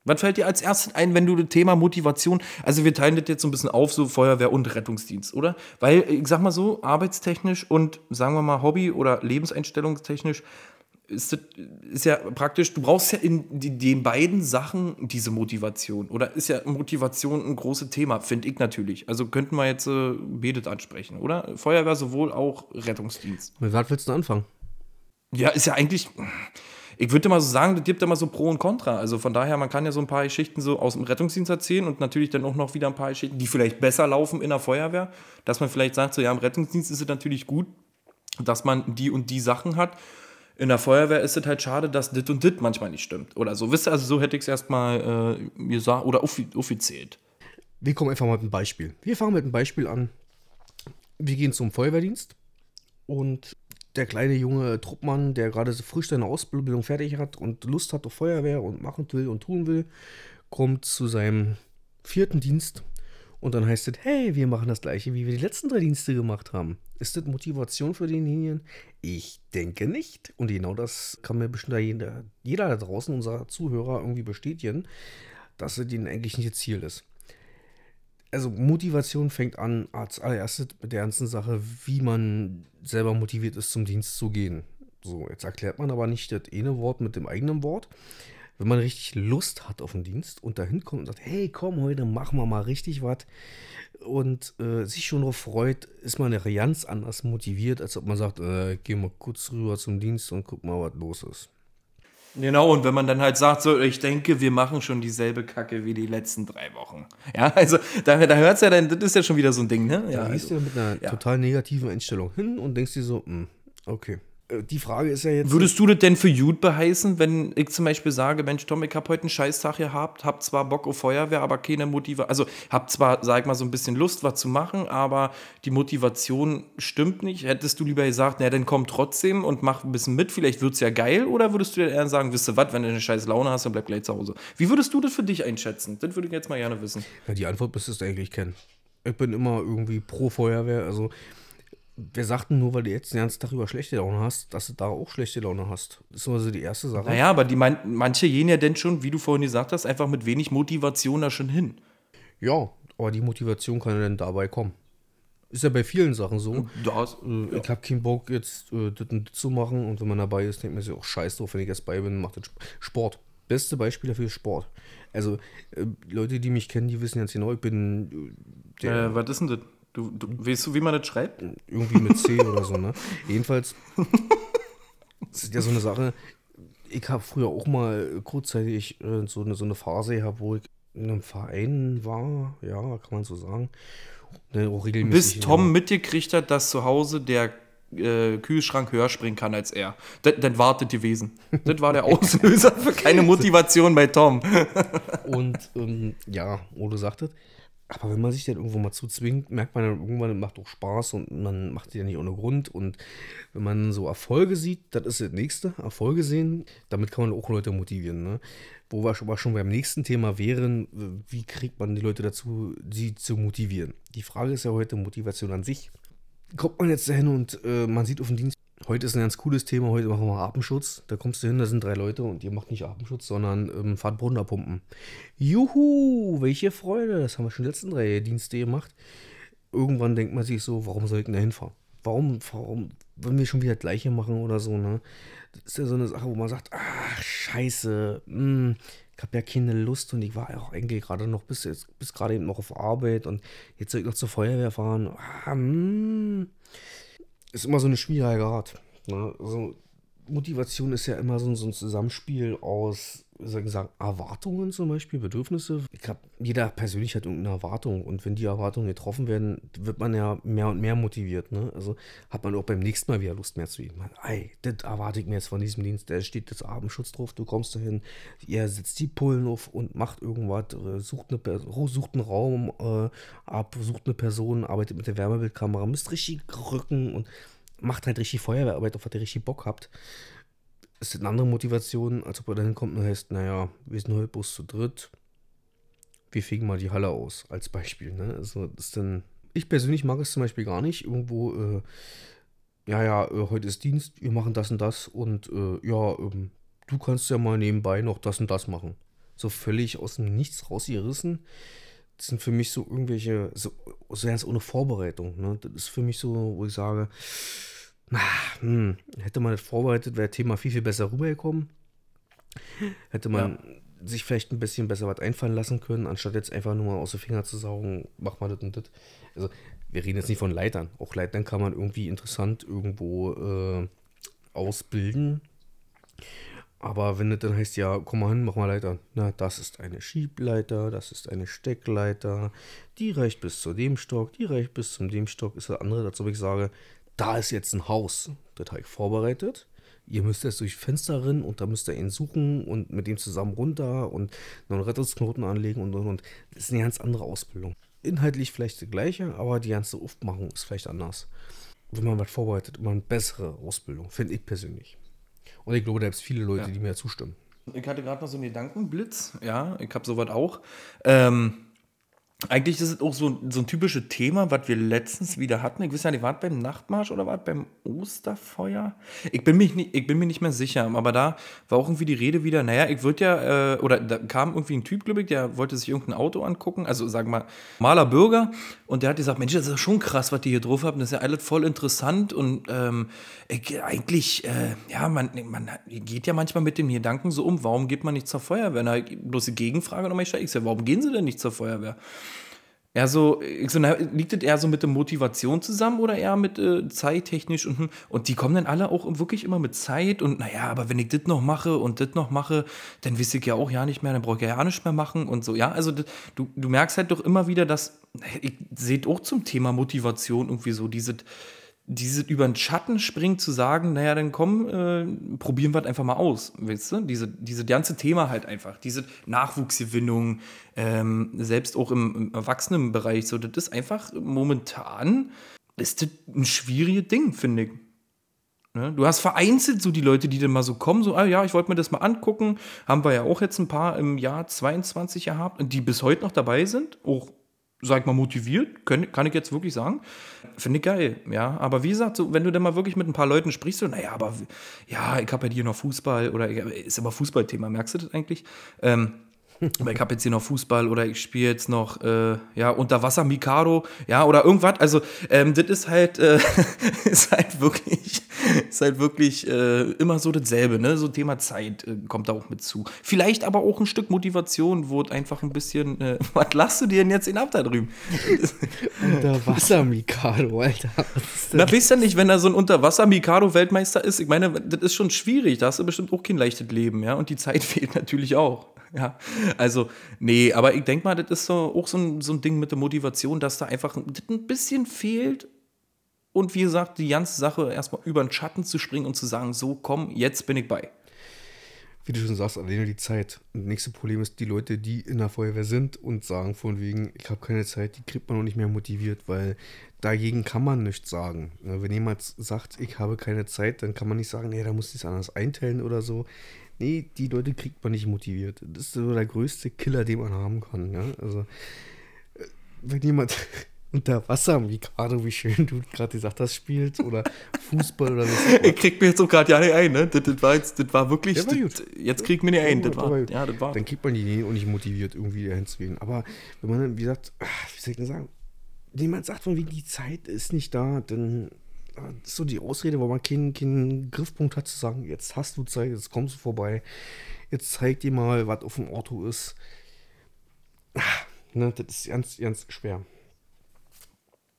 Was fällt dir als erstes ein, wenn du das Thema Motivation, also wir teilen das jetzt so ein bisschen auf, so Feuerwehr und Rettungsdienst, oder? Weil, ich sag mal so, arbeitstechnisch und sagen wir mal Hobby- oder Lebenseinstellungstechnisch ist, das, ist ja praktisch, du brauchst ja in den beiden Sachen diese Motivation. Oder ist ja Motivation ein großes Thema, finde ich natürlich. Also könnten wir jetzt äh, betet ansprechen, oder? Feuerwehr sowohl auch Rettungsdienst. Mit was willst du anfangen? Ja, ist ja eigentlich. Ich würde mal so sagen, das gibt immer so Pro und Contra. Also von daher, man kann ja so ein paar Geschichten so aus dem Rettungsdienst erzählen und natürlich dann auch noch wieder ein paar Geschichten, die vielleicht besser laufen in der Feuerwehr. Dass man vielleicht sagt, so ja, im Rettungsdienst ist es natürlich gut, dass man die und die Sachen hat. In der Feuerwehr ist es halt schade, dass dit und dit manchmal nicht stimmt. Oder so. Wisst ihr, also so hätte ich es erstmal äh, gesagt oder offi offiziell. Wir kommen einfach mal mit einem Beispiel. Wir fangen mit einem Beispiel an. Wir gehen zum Feuerwehrdienst und der kleine junge Truppmann, der gerade so frisch seine Ausbildung fertig hat und Lust hat auf Feuerwehr und machen will und tun will, kommt zu seinem vierten Dienst und dann heißt es, hey, wir machen das gleiche, wie wir die letzten drei Dienste gemacht haben. Ist das Motivation für denjenigen? Ich denke nicht. Und genau das kann mir bestimmt jeder, jeder da draußen, unserer Zuhörer, irgendwie bestätigen, dass es denen eigentlich nicht das Ziel ist also Motivation fängt an als allererstes mit der ganzen Sache, wie man selber motiviert ist, zum Dienst zu gehen. So, jetzt erklärt man aber nicht das eine Wort mit dem eigenen Wort. Wenn man richtig Lust hat auf den Dienst und dahin kommt und sagt, hey, komm, heute machen wir mal richtig was und äh, sich schon darauf freut, ist man ja ganz anders motiviert, als ob man sagt, äh, geh mal kurz rüber zum Dienst und guck mal, was los ist. Genau, und wenn man dann halt sagt, so, ich denke, wir machen schon dieselbe Kacke wie die letzten drei Wochen. Ja, also da, da hört es ja dann, das ist ja schon wieder so ein Ding, ne? Ja, Da gehst also. du mit einer ja. total negativen Einstellung hin und denkst dir so, hm, okay. Äh, Die Frage ist ja jetzt. Würdest du das denn für gut beheißen, wenn ich zum Beispiel sage, Mensch, Tom, ich habe heute einen Scheißtag gehabt, hab zwar Bock auf Feuerwehr, aber keine Motivation, also hab zwar, sag mal, so ein bisschen Lust, was zu machen, aber die Motivation stimmt nicht. Hättest du lieber gesagt, na, dann komm trotzdem und mach ein bisschen mit, vielleicht wird's ja geil, oder würdest du dir eher sagen, wisst ihr was, wenn du eine scheiß Laune hast, dann bleib gleich zu Hause. Wie würdest du das für dich einschätzen? Das würde ich jetzt mal gerne wissen. Ja, die Antwort müsstest du eigentlich kennen. Ich bin immer irgendwie pro Feuerwehr. Also, wer sagt denn nur, weil du jetzt den ganzen Tag über schlechte Laune hast, dass du da auch schlechte Laune hast? Das ist immer so die erste Sache. Naja, aber die man, manche gehen ja denn schon, wie du vorhin gesagt hast, einfach mit wenig Motivation da schon hin. Ja, aber die Motivation kann ja dann dabei kommen. Ist ja bei vielen Sachen so. Das, Äh, Ich habe keinen Bock, jetzt äh, das und das zu machen. Und wenn man dabei ist, denkt man sich auch scheiß drauf, wenn ich jetzt bei bin, macht das Sp- Sport. Beste Beispiel dafür ist Sport. Also, äh, Leute, die mich kennen, die wissen jetzt genau, ich bin äh, der, Äh, was ist denn das? Du, du, weißt du, wie man das schreibt? irgendwie mit C oder so, ne? Jedenfalls, das ist ja so eine Sache. ich habe früher auch mal kurzzeitig äh, so, eine, so eine Phase gehabt, wo ich in einem Verein war, ja, kann man so sagen. Ne, Bis Tom immer. mitgekriegt hat, dass zu Hause der äh, Kühlschrank höher springen kann als er. Dann wartet die Wesen. Das war der Auslöser für keine Motivation bei Tom. Und ähm, ja, Odo sagte, aber wenn man sich dann irgendwo mal zuzwingt, merkt man dann irgendwann, es macht auch Spaß und man macht die ja nicht ohne Grund. Und wenn man so Erfolge sieht, das ist das Nächste, Erfolge sehen, damit kann man auch Leute motivieren. Ne? Wo wir schon, schon beim nächsten Thema wären, wie kriegt man die Leute dazu, sie zu motivieren? Die Frage ist ja heute Motivation an sich. Kommt man jetzt dahin und äh, man sieht auf dem Dienst, Heute ist ein ganz cooles Thema. Heute machen wir Atemschutz. Da kommst du hin, da sind drei Leute und ihr macht nicht Atemschutz, sondern ähm, fahrt Brunnerpumpen. Juhu, welche Freude. Das haben wir schon die letzten drei Dienste gemacht. Irgendwann denkt man sich so, warum soll ich denn da hinfahren? Warum, warum, wenn wir schon wieder das Gleiche machen oder so, ne? Das ist ja so eine Sache, wo man sagt, ach, scheiße, mh, hm, ich habe ja keine Lust und ich war ja auch eigentlich gerade noch bis jetzt, bis gerade eben noch auf Arbeit und jetzt soll ich noch zur Feuerwehr fahren. Ah, mh, hm ist immer so eine schwierige Art. Ne? Also Motivation ist ja immer so, so ein Zusammenspiel aus sagen, Erwartungen zum Beispiel, Bedürfnisse. Ich glaube, jeder persönlich hat irgendeine Erwartung und wenn die Erwartungen getroffen werden, wird man ja mehr und mehr motiviert. Ne? Also hat man auch beim nächsten Mal wieder Lust mehr zu ihm. Ey, das erwarte ich mir jetzt von diesem Dienst. Da steht das Abendschutz drauf, du kommst dahin, ihr setzt die Pullen auf und macht irgendwas, äh, sucht, eine, sucht einen Raum äh, ab, sucht eine Person, arbeitet mit der Wärmebildkamera, müsst richtig rücken und macht halt richtig Feuerwehrarbeit, auf was ihr richtig Bock habt ist eine andere Motivation, als ob er dahin kommt und heißt, naja, wir sind heute bloß zu dritt. Wir fegen mal die Halle aus, als Beispiel. Ne? Also, das ist dann. Ich persönlich mag es zum Beispiel gar nicht. Irgendwo, äh, ja, ja, äh, heute ist Dienst, wir machen das und das und äh, ja, ähm, du kannst ja mal nebenbei noch das und das machen. So völlig aus dem Nichts rausgerissen. Das sind für mich so irgendwelche, so, so ganz ohne Vorbereitung. Ne? Das ist für mich so, wo ich sage, Ach, hm, hätte man das vorbereitet, wäre das Thema viel, viel besser rübergekommen. Hätte man ja. sich vielleicht ein bisschen besser was einfallen lassen können, anstatt jetzt einfach nur mal aus den Finger zu saugen, mach mal das und das. Also, wir reden jetzt nicht von Leitern. Auch Leitern kann man irgendwie interessant irgendwo äh, ausbilden. Aber wenn das dann heißt, ja, komm mal hin, mach mal Leiter. Na, das ist eine Schiebleiter, das ist eine Steckleiter, die reicht bis zu dem Stock, die reicht bis zum dem Stock, ist das andere, dazu, ich sage, da ist jetzt ein Haus, das habe ich vorbereitet. Ihr müsst jetzt durch Fenster rennen und da müsst ihr ihn suchen und mit ihm zusammen runter und noch einen Rettungsknoten anlegen und und und. Das ist eine ganz andere Ausbildung. Inhaltlich vielleicht die gleiche, aber die ganze Aufmachung ist vielleicht anders. Wenn man was vorbereitet, immer eine bessere Ausbildung, finde ich persönlich. Und ich glaube, da gibt es viele Leute, ja. die mir zustimmen. Ich hatte gerade noch so einen Gedankenblitz, ja, ich habe sowas auch. Ähm, eigentlich ist es auch so, so ein typisches Thema, was wir letztens wieder hatten. Ich weiß ja, die wart beim Nachtmarsch oder wart beim Osterfeuer? Ich bin, mich nicht, ich bin mir nicht mehr sicher, aber da war auch irgendwie die Rede wieder, naja, ich würde ja, äh, oder da kam irgendwie ein Typ, glaube ich, der wollte sich irgendein Auto angucken, also sagen wir mal, maler Bürger, und der hat gesagt, Mensch, das ist schon krass, was die hier drauf haben, das ist ja alles voll interessant und ähm, ich, eigentlich, äh, ja, man, man geht ja manchmal mit dem Gedanken so um, warum geht man nicht zur Feuerwehr? Na, bloß die Gegenfrage nochmal, ich sage, warum gehen sie denn nicht zur Feuerwehr? Eher so, so na, liegt das eher so mit der Motivation zusammen oder eher mit äh, zeittechnisch und hm, und die kommen dann alle auch wirklich immer mit Zeit und naja, aber wenn ich das noch mache und das noch mache, dann wisse ich ja auch ja nicht mehr, dann brauche ich ja, ja nicht mehr machen und so. Ja, also das, du, du merkst halt doch immer wieder, dass ich sehe auch zum Thema Motivation irgendwie so diese diese über den Schatten springt, zu sagen, naja, dann komm, äh, probieren wir es einfach mal aus, weißt du? Diese, diese ganze Thema halt einfach, diese Nachwuchsgewinnung, ähm, selbst auch im, im Erwachsenenbereich, so, das ist einfach momentan, ist das ein schwieriges Ding, finde ich. Ne? Du hast vereinzelt so die Leute, die dann mal so kommen, so, ah ja, ich wollte mir das mal angucken, haben wir ja auch jetzt ein paar im Jahr 22 gehabt, die bis heute noch dabei sind, auch sag ich mal, motiviert, kann, kann ich jetzt wirklich sagen. Finde ich geil, ja. Aber wie gesagt, so, wenn du dann mal wirklich mit ein paar Leuten sprichst, so, naja, aber ja, ich habe ja hier noch Fußball oder ist immer Fußballthema, merkst du das eigentlich? Ähm, aber ich habe jetzt hier noch Fußball oder ich spiele jetzt noch äh, ja Unterwasser Mikado, ja oder irgendwas. Also ähm, das ist halt äh, ist halt wirklich ist halt wirklich äh, immer so dasselbe, ne? So Thema Zeit äh, kommt da auch mit zu. Vielleicht aber auch ein Stück Motivation, wo es einfach ein bisschen, äh, was lachst du dir denn jetzt in ab da drüben? Unterwasser-Mikado, Alter. Na, weißt du nicht, wenn er so ein Unterwasser-Mikado-Weltmeister ist, ich meine, das ist schon schwierig, da hast du bestimmt auch kein leichtes Leben, ja? Und die Zeit fehlt natürlich auch. Ja, also, nee, aber ich denke mal, das ist so, auch so ein, so ein Ding mit der Motivation, dass da einfach ein bisschen fehlt, und wie gesagt, die ganze Sache erstmal über den Schatten zu springen und zu sagen, so komm, jetzt bin ich bei. Wie du schon sagst, alleine die Zeit. Und das nächste Problem ist, die Leute, die in der Feuerwehr sind und sagen von wegen, ich habe keine Zeit, die kriegt man noch nicht mehr motiviert, weil dagegen kann man nichts sagen. Wenn jemand sagt, ich habe keine Zeit, dann kann man nicht sagen, nee, da muss ich es anders einteilen oder so. Nee, die Leute kriegt man nicht motiviert. Das ist so der größte Killer, den man haben kann. Ja? Also, äh, wenn jemand unter Wasser, wie gerade, wie schön du gerade gesagt hast, spielt oder Fußball oder was. ich krieg mir jetzt auch gerade ja nicht ein, ne? Das, das, war jetzt, das war wirklich. war das, jetzt krieg mir nicht ein. Das war, ja, das war. Dann kriegt man die auch nicht motiviert, irgendwie dahin zu gehen. Aber wenn man dann, wie gesagt, wie soll ich denn sagen, jemand sagt von wegen, die Zeit ist nicht da, dann ist so die Ausrede, wo man keinen, keinen Griffpunkt hat, zu sagen, jetzt hast du Zeit, jetzt kommst du vorbei, jetzt zeig dir mal, was auf dem Auto ist. Ne, das ist ganz, ganz schwer.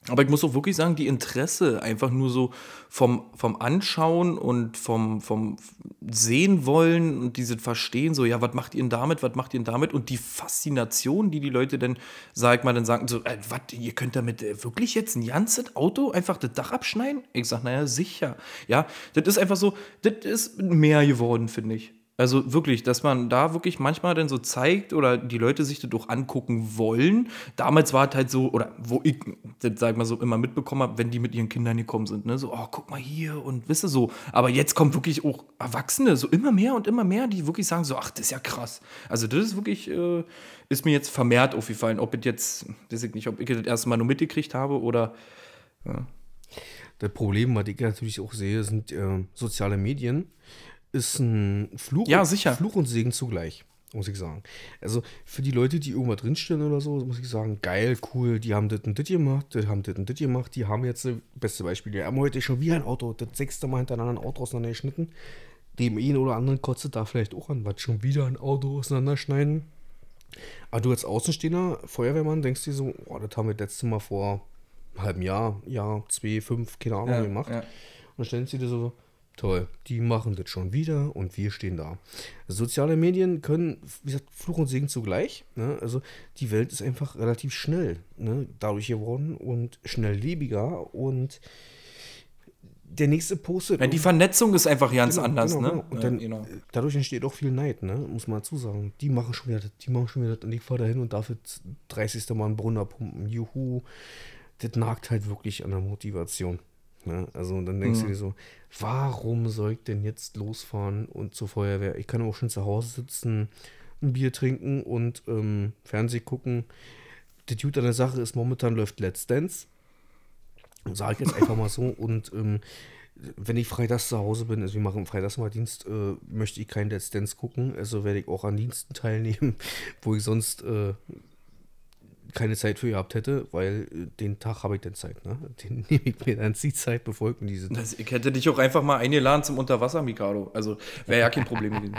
Aber ich muss auch wirklich sagen, die Interesse einfach nur so vom, vom Anschauen und vom, vom Sehen wollen und dieses Verstehen, so, ja, was macht ihr denn damit, was macht ihr denn damit? Und die Faszination, die die Leute dann, sag ich mal, dann sagen, so, äh, was, ihr könnt damit äh, wirklich jetzt ein ganzes Auto einfach das Dach abschneiden? Ich sag, naja, sicher. Ja, das ist einfach so, das ist mehr geworden, finde ich. Also wirklich, dass man da wirklich manchmal dann so zeigt oder die Leute sich das auch angucken wollen. Damals war es halt so, oder wo ich das, sag mal so, immer mitbekommen habe, wenn die mit ihren Kindern gekommen sind, ne? So, oh, guck mal hier und wisst ihr so. Aber jetzt kommen wirklich auch Erwachsene, so immer mehr und immer mehr, die wirklich sagen so, ach, das ist ja krass. Also das ist wirklich, äh, ist mir jetzt vermehrt aufgefallen. Ob ich jetzt, weiß ich nicht, ob ich das erste Mal nur mitgekriegt habe oder. Ja. Das Problem, was ich natürlich auch sehe, sind äh, soziale Medien ist ein Fluch, ja, sicher. Fluch und Segen zugleich, muss ich sagen. Also für die Leute, die irgendwo drinstehen oder so, muss ich sagen, geil, cool, die haben das und das gemacht, die haben das und das gemacht, die haben jetzt, beste Beispiel, die haben heute schon wieder ein Auto, das sechste Mal hintereinander ein Auto auseinandergeschnitten. Dem einen oder anderen kotzt da vielleicht auch an, was schon wieder ein Auto auseinanderschneiden. Aber du als Außenstehender, Feuerwehrmann, denkst dir so, oh, das haben wir das letzte Mal vor einem halben Jahr, Jahr, zwei, fünf, keine Ahnung, ja, gemacht. Ja. Und dann stellen sie dir so, Toll, die machen das schon wieder und wir stehen da. Soziale Medien können, wie gesagt, Fluch und Segen zugleich. Ne? Also die Welt ist einfach relativ schnell ne? dadurch geworden und schnelllebiger und der nächste postet. Ja, die Vernetzung ist einfach ganz genau, anders, genau, ne? Genau. Und dann, genau. dadurch entsteht auch viel Neid, ne? Muss man dazu sagen. Die machen schon wieder das, die machen schon wieder und ich fahre dahin und darf jetzt 30. Mal einen Brunner pumpen. Juhu. Das nagt halt wirklich an der Motivation. Ne? Also dann denkst mhm. du dir so, warum soll ich denn jetzt losfahren und zur Feuerwehr? Ich kann auch schon zu Hause sitzen, ein Bier trinken und ähm, Fernseh gucken. Die Dude an der Sache ist, momentan läuft Let's Dance. Sage ich jetzt einfach mal so. Und ähm, wenn ich freitags zu Hause bin, also wir machen freitags mal Dienst, äh, möchte ich keinen Let's Dance gucken. Also werde ich auch an Diensten teilnehmen, wo ich sonst äh, keine Zeit für gehabt hätte, weil äh, den Tag habe ich dann Zeit. Ne? Den nehme ich mir dann die Zeit, bevor ich mir diese. Das, ich hätte dich auch einfach mal eingeladen zum Unterwasser, Mikado. Also wäre ja kein Problem gewesen.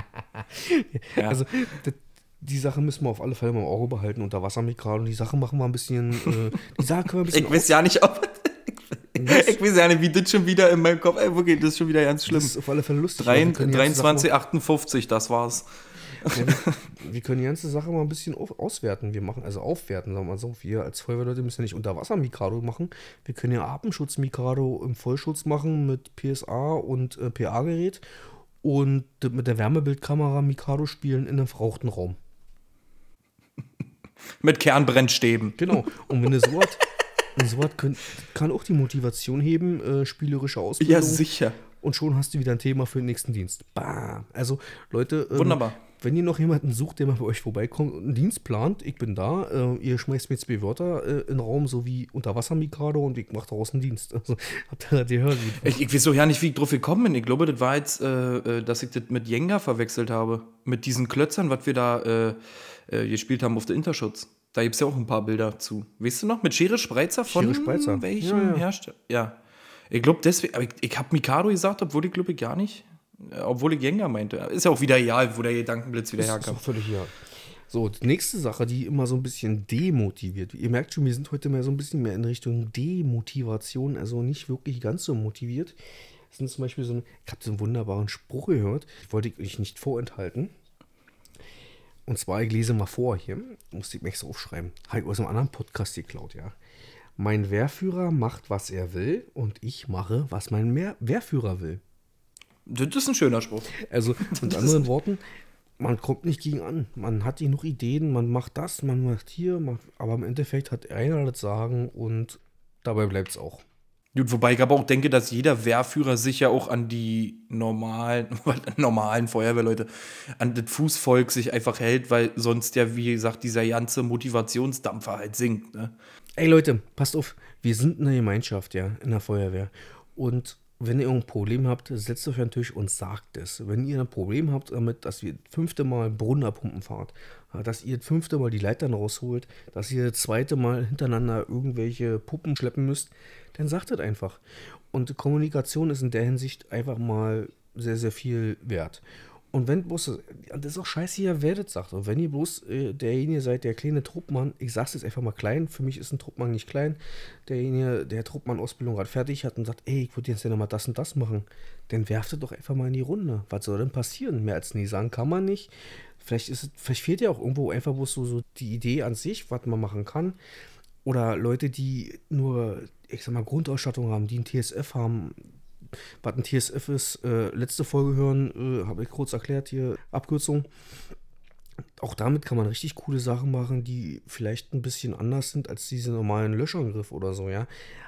ja. Also das, die Sache müssen wir auf alle Fälle mal im Auge behalten, Unterwasser, Mikado. Die Sache machen wir ein bisschen. Äh, die Sache können wir ein bisschen. ich weiß ja nicht, ob. ich weiß ja nicht, wie das schon wieder in meinem Kopf. Ey, wirklich, das ist schon wieder ganz schlimm. Das ist auf alle Fälle lustig. 23,58, das war's. Wir, können die ganze Sache mal ein bisschen auf, auswerten. Wir machen also aufwerten, sagen wir mal so. Wir als Feuerwehrleute müssen ja nicht Unterwasser-Mikado machen. Wir können ja Atemschutz-Mikado im Vollschutz machen mit PSA und äh, PA-Gerät und mit der Wärmebildkamera Mikado spielen in einem verrauchten Raum. mit Kernbrennstäben. Genau. Und wenn du so was, so was kann, kann auch die Motivation heben, äh, spielerische Ausbildung. Ja, sicher. Und schon hast du wieder ein Thema für den nächsten Dienst. Bam. Also, Leute. Ähm, Wunderbar wenn ihr noch jemanden sucht, der mal bei euch vorbeikommt und einen Dienst plant, ich bin da, äh, ihr schmeißt mir zwei Wörter äh, in den Raum, so wie Unterwasser-Mikado und ich mache daraus einen Dienst. Also, habt ihr das gehört? Ich, ich weiß auch ja nicht, wie ich drauf gekommen bin. Ich glaube, das war jetzt, äh, äh, dass ich das mit Jenga verwechselt habe. Mit diesen Klötzern, was wir da äh, äh, gespielt haben auf der Interschutz. Da gibt es ja auch ein paar Bilder zu. Weißt du noch? Mit Schere Spreizer von Schere Spreizer. welchem ja, ja. Hersteller? Ja. Ich glaube deswegen, aber ich, ich habe Mikado gesagt, obwohl ich glaube ich gar nicht. Obwohl ich Jenga meinte. Ist ja auch wieder egal, wo der Gedankenblitz wieder Ist herkam. auch völlig ja. So, die nächste Sache, die immer so ein bisschen demotiviert. Ihr merkt schon, wir sind heute mehr so ein bisschen mehr in Richtung Demotivation, also nicht wirklich ganz so motiviert. Das sind zum Beispiel so ein, ich habe so einen wunderbaren Spruch gehört, ich wollte euch nicht vorenthalten. Und zwar, ich lese mal vor hier, musste ich mir extra aufschreiben. Habe ich aus einem anderen Podcast geklaut, ja. Mein Wehrführer macht, was er will und ich mache, was mein Wehrführer will. Das ist ein schöner Spruch. Also mit anderen Worten, man kommt nicht gegen an. Man hat genug Ideen, man macht das, man macht hier, macht, aber im Endeffekt hat einer das Sagen und dabei bleibt es auch. Gut, wobei ich aber auch denke, dass jeder Wehrführer sich ja auch an die normalen, normalen Feuerwehrleute, an das Fußvolk sich einfach hält, weil sonst ja, wie gesagt, dieser ganze Motivationsdampfer halt sinkt. Ne? Ey Leute, passt auf, wir sind eine Gemeinschaft, ja, in der Feuerwehr. Und wenn ihr irgendein Problem habt, setzt euch an den Tisch und sagt es. Wenn ihr ein Problem habt damit, dass ihr fünfte Mal Brunnerpumpen fahrt, dass ihr fünfte Mal die Leitern rausholt, dass ihr zweite Mal hintereinander irgendwelche Puppen schleppen müsst, dann sagt es einfach. Und Kommunikation ist in der Hinsicht einfach mal sehr, sehr viel wert. Und wenn bloß, das ist auch scheiße, wer das sagt. Und wenn ihr bloß äh, derjenige seid, der kleine Truppmann, ich sag's jetzt einfach mal klein, für mich ist ein Truppmann nicht klein, derjenige, der Truppmann-Ausbildung gerade fertig hat und sagt, ey, ich würde jetzt ja nochmal das und das machen, dann werft es doch einfach mal in die Runde. Was soll denn passieren? Mehr als nie sagen kann man nicht. Vielleicht, ist vielleicht fehlt ja auch irgendwo einfach bloß so, so die Idee an sich, was man machen kann. Oder Leute, die nur, ich sag mal, Grundausstattung haben, die ein TSF haben, was ein TSF ist, äh, letzte Folge hören, äh, habe ich kurz erklärt hier, Abkürzung. Auch damit kann man richtig coole Sachen machen, die vielleicht ein bisschen anders sind als diese normalen Löschangriff oder so, ja.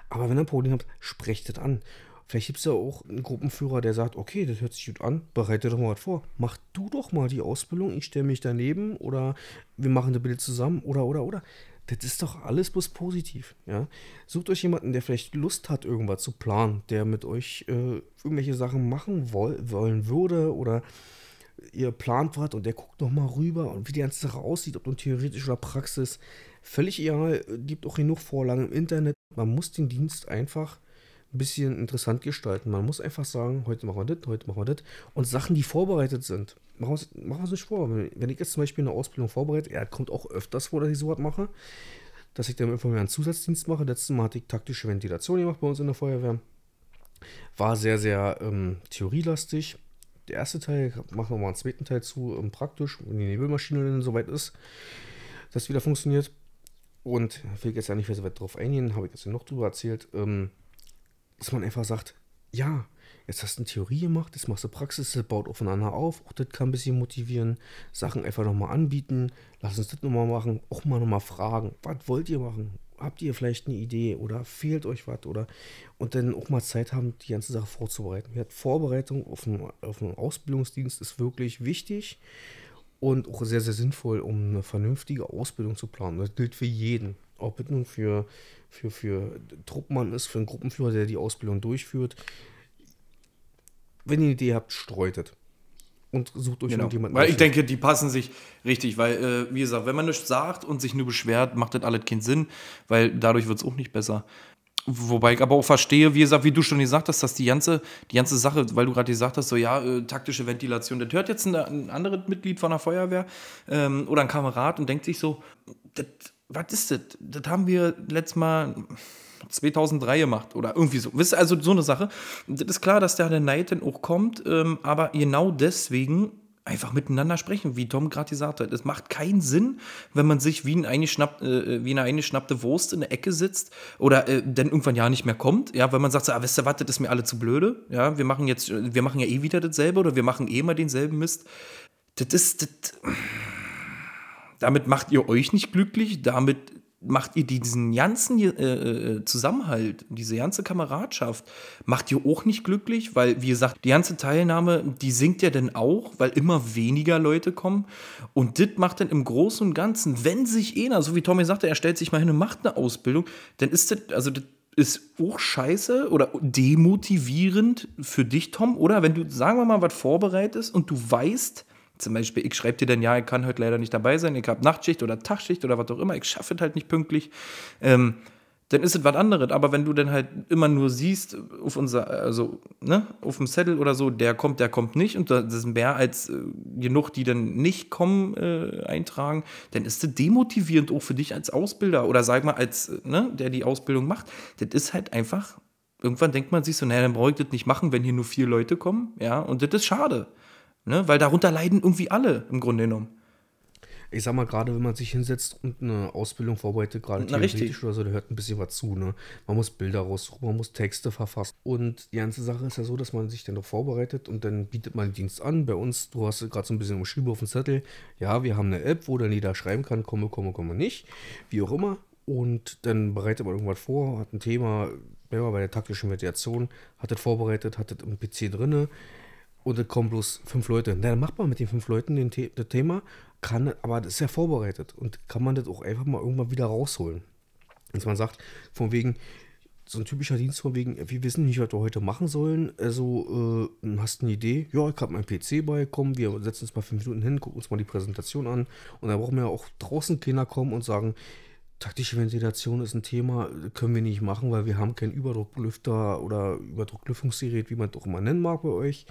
Aber wenn ihr ein Problem habt, sprecht das an. Vielleicht gibt es ja auch einen Gruppenführer, der sagt, okay, das hört sich gut an, bereite doch mal was vor. Mach du doch mal die Ausbildung, ich stelle mich daneben oder wir machen das bitte zusammen oder, oder, oder. Das ist doch alles bloß positiv, ja. Sucht euch jemanden, der vielleicht Lust hat, irgendwas zu planen, der mit euch äh, irgendwelche Sachen machen woll wollen würde oder ihr plant was und der guckt noch mal rüber und wie die ganze Sache aussieht, ob nun theoretisch oder Praxis. Völlig egal, gibt auch genug Vorlagen im Internet. Man muss den Dienst einfach ein bisschen interessant gestalten. Man muss einfach sagen, heute machen wir das, heute machen wir das. Und Sachen, die vorbereitet sind, machen wir uns nicht vor. Wenn ich jetzt zum Beispiel eine Ausbildung vorbereite, ja, kommt auch öfters vor, dass ich sowas mache, dass ich dann einfach mal einen Zusatzdienst mache. Letztes Mal hatte ich taktische Ventilation gemacht bei uns in der Feuerwehr. War sehr, sehr ähm, theorielastig. Der erste Teil, ich mache nochmal einen zweiten Teil zu, ähm, praktisch, wenn die Nebelmaschine dann soweit ist, das wieder funktioniert. Und will ich jetzt ja nicht mehr so weit drauf eingehen, habe ich jetzt noch drüber erzählt, ähm, dass man einfach sagt, ja, jetzt hast du eine Theorie gemacht, jetzt machst du Praxis, das baut aufeinander auf, auch das kann ein bisschen motivieren, Sachen einfach nochmal anbieten, lass uns das nochmal machen, auch mal nochmal fragen, was wollt ihr machen? Habt ihr vielleicht eine Idee oder fehlt euch was? Oder und dann auch mal Zeit haben, die ganze Sache vorzubereiten. Ja, Vorbereitung auf einen, auf einen Ausbildungsdienst ist wirklich wichtig und auch sehr, sehr sinnvoll, um eine vernünftige Ausbildung zu planen. Das gilt für jeden. Ob es nun für, für, für Truppmann ist, für einen Gruppenführer, der die Ausbildung durchführt. Wenn ihr eine Idee habt, streutet. Und sucht euch Genau. irgendjemanden. Weil ich denke, die passen sich richtig, weil, äh, wie gesagt, wenn man nichts sagt und sich nur beschwert, macht das alles keinen Sinn, weil dadurch wird es auch nicht besser. Wobei ich aber auch verstehe, wie gesagt, wie du schon gesagt hast, dass die ganze, die ganze Sache, weil du gerade gesagt hast, so ja, äh, taktische Ventilation, das hört jetzt ein, ein anderes Mitglied von der Feuerwehr ähm, oder ein Kamerad und denkt sich so, das, was ist das? Das haben wir letztes Mal 2003 gemacht oder irgendwie so. Wisst ihr, also so eine Sache. Das ist klar, dass da der Neid dann auch kommt, ähm, aber genau deswegen einfach miteinander sprechen, wie Tom gerade gesagt hat. Es macht keinen Sinn, wenn man sich wie, ein eingeschnappt, äh, wie eine eingeschnappte Wurst in der Ecke sitzt oder äh, dann irgendwann ja nicht mehr kommt. Ja, weil man sagt, so, ah, wisst ihr was, das ist mir alle zu blöde. Ja, wir machen jetzt, wir machen ja eh wieder dasselbe oder wir machen eh mal denselben Mist. Das ist, das, damit macht ihr euch nicht glücklich, damit macht ihr diesen ganzen äh, äh, Zusammenhalt, diese ganze Kameradschaft, macht ihr auch nicht glücklich, weil, wie gesagt, die ganze Teilnahme, die sinkt ja dann auch, weil immer weniger Leute kommen. Und das macht dann im Großen und Ganzen, wenn sich einer, so wie Tommy sagte, er stellt sich mal hin und macht eine Ausbildung, dann ist das, also das ist auch scheiße oder demotivierend für dich, Tom, oder? Wenn du, sagen wir mal, was vorbereitest und du weißt, zum Beispiel, ich schreibe dir dann, ja, ich kann heute leider nicht dabei sein, ich habe Nachtschicht oder Tagschicht oder was auch immer, ich schaffe es halt nicht pünktlich. Ähm, dann ist es was anderes. Aber wenn du dann halt immer nur siehst, auf unser, also, ne, auf dem Zettel oder so, der kommt, der kommt nicht, und das sind mehr als äh, genug, die dann nicht kommen, äh, eintragen, dann ist das demotivierend auch für dich als Ausbilder oder sag mal, als, ne, der die Ausbildung macht. Das ist halt einfach, irgendwann denkt man sich so, naja, dann brauche ich das nicht machen, wenn hier nur vier Leute kommen, ja, und das ist schade. Ne, weil darunter leiden irgendwie alle im Grunde genommen ich sag mal, gerade wenn man sich hinsetzt und eine Ausbildung vorbereitet, gerade theoretisch oder so, da hört ein bisschen was zu. Ne? Man muss Bilder raussuchen, man muss Texte verfassen. Und die ganze Sache ist ja so, dass man sich dann noch vorbereitet und dann bietet man den Dienst an. Bei uns, du hast gerade so ein bisschen umschrieben auf dem Zettel, ja, wir haben eine App, wo dann jeder schreiben kann, komme, komme, komme nicht, wie auch immer. Und dann bereitet man irgendwas vor, hat ein Thema, bei der taktischen Mediation, hat das vorbereitet, hat das im PC drinne und dann kommen bloß fünf Leute. Na, dann macht man mit den fünf Leuten den The das Thema, kann, aber das ist ja vorbereitet und kann man das auch einfach mal irgendwann wieder rausholen. Dass man sagt, von wegen, so ein typischer Dienst von wegen, wir wissen nicht, was wir heute machen sollen. Also, äh, hast eine Idee? Ja, ich habe meinen PC bei, komm, wir setzen uns mal fünf Minuten hin, gucken uns mal die Präsentation an. Und da brauchen wir ja auch draußen Kinder kommen und sagen, taktische Ventilation ist ein Thema, können wir nicht machen, weil wir haben keinen Überdrucklüfter oder Überdrucklüftungsgerät, wie man es auch immer nennen mag bei euch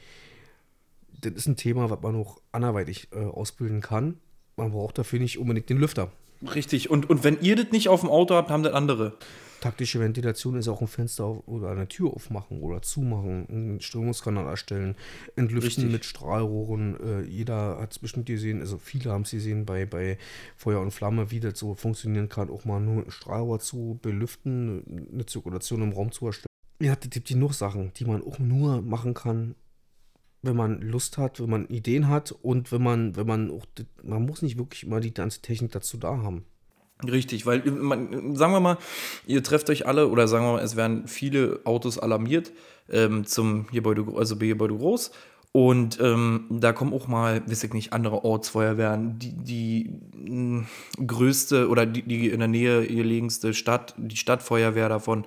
das ist ein Thema, was man auch anderweitig äh, ausbilden kann. Man braucht dafür nicht unbedingt den Lüfter. Richtig. Und, und wenn ihr das nicht auf dem Auto habt, haben das andere. Taktische Ventilation ist auch ein Fenster oder eine Tür aufmachen oder zumachen, einen Strömungskanal erstellen, entlüften Richtig. mit Strahlrohren. Äh, jeder hat es bestimmt gesehen, also viele haben es gesehen bei, bei Feuer und Flamme, wie das so funktionieren kann, auch mal nur ein Strahlrohr zu belüften, eine Zirkulation im Raum zu erstellen. Ja, es gibt genug Sachen, die man auch nur machen kann, wenn man Lust hat, wenn man Ideen hat und wenn man, wenn man auch, man muss nicht wirklich immer die ganze Technik dazu da haben. Richtig, weil man, sagen wir mal, ihr trefft euch alle oder sagen wir mal, es werden viele Autos alarmiert ähm, zum Gebäude, also Gebäude Groß. Und ähm, da kommen auch mal, weiß ich nicht, andere Ortsfeuerwehren, die, die mh, größte oder die, die in der Nähe gelegenste Stadt, die Stadtfeuerwehr davon,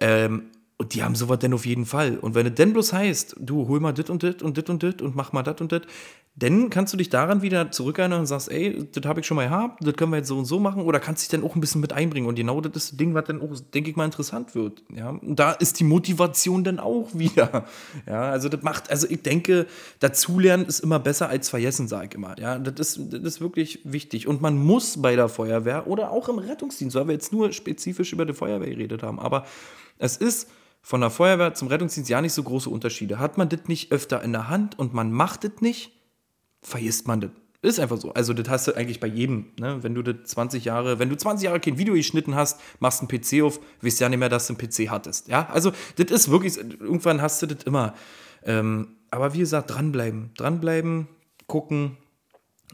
ähm, und die haben sowas denn auf jeden Fall. Und wenn es denn bloß heißt, du hol mal dit und dit und dit und dit und mach mal das und dit, dann kannst du dich daran wieder zurückerinnern und sagst, ey, das habe ich schon mal gehabt, das können wir jetzt so und so machen. Oder kannst dich dann auch ein bisschen mit einbringen. Und genau das ist das Ding, was dann auch, denke ich mal, interessant wird. Ja, und da ist die Motivation dann auch wieder. Ja, also das macht, also ich denke, dazulernen ist immer besser als vergessen, sage ich immer. Ja, das ist, das ist wirklich wichtig. Und man muss bei der Feuerwehr oder auch im Rettungsdienst, weil wir jetzt nur spezifisch über die Feuerwehr geredet haben, aber es ist von der Feuerwehr zum Rettungsdienst ja nicht so große Unterschiede. Hat man das nicht öfter in der Hand und man macht es nicht, vergisst man das. Ist einfach so. Also, das hast du eigentlich bei jedem. Ne? Wenn du das 20 Jahre, wenn du 20 Jahre kein Video geschnitten hast, machst einen PC auf, weißt ja nicht mehr, dass du einen PC hattest. Ja, also, das ist wirklich, irgendwann hast du das immer. Ähm, aber wie gesagt, dranbleiben. Dranbleiben, gucken.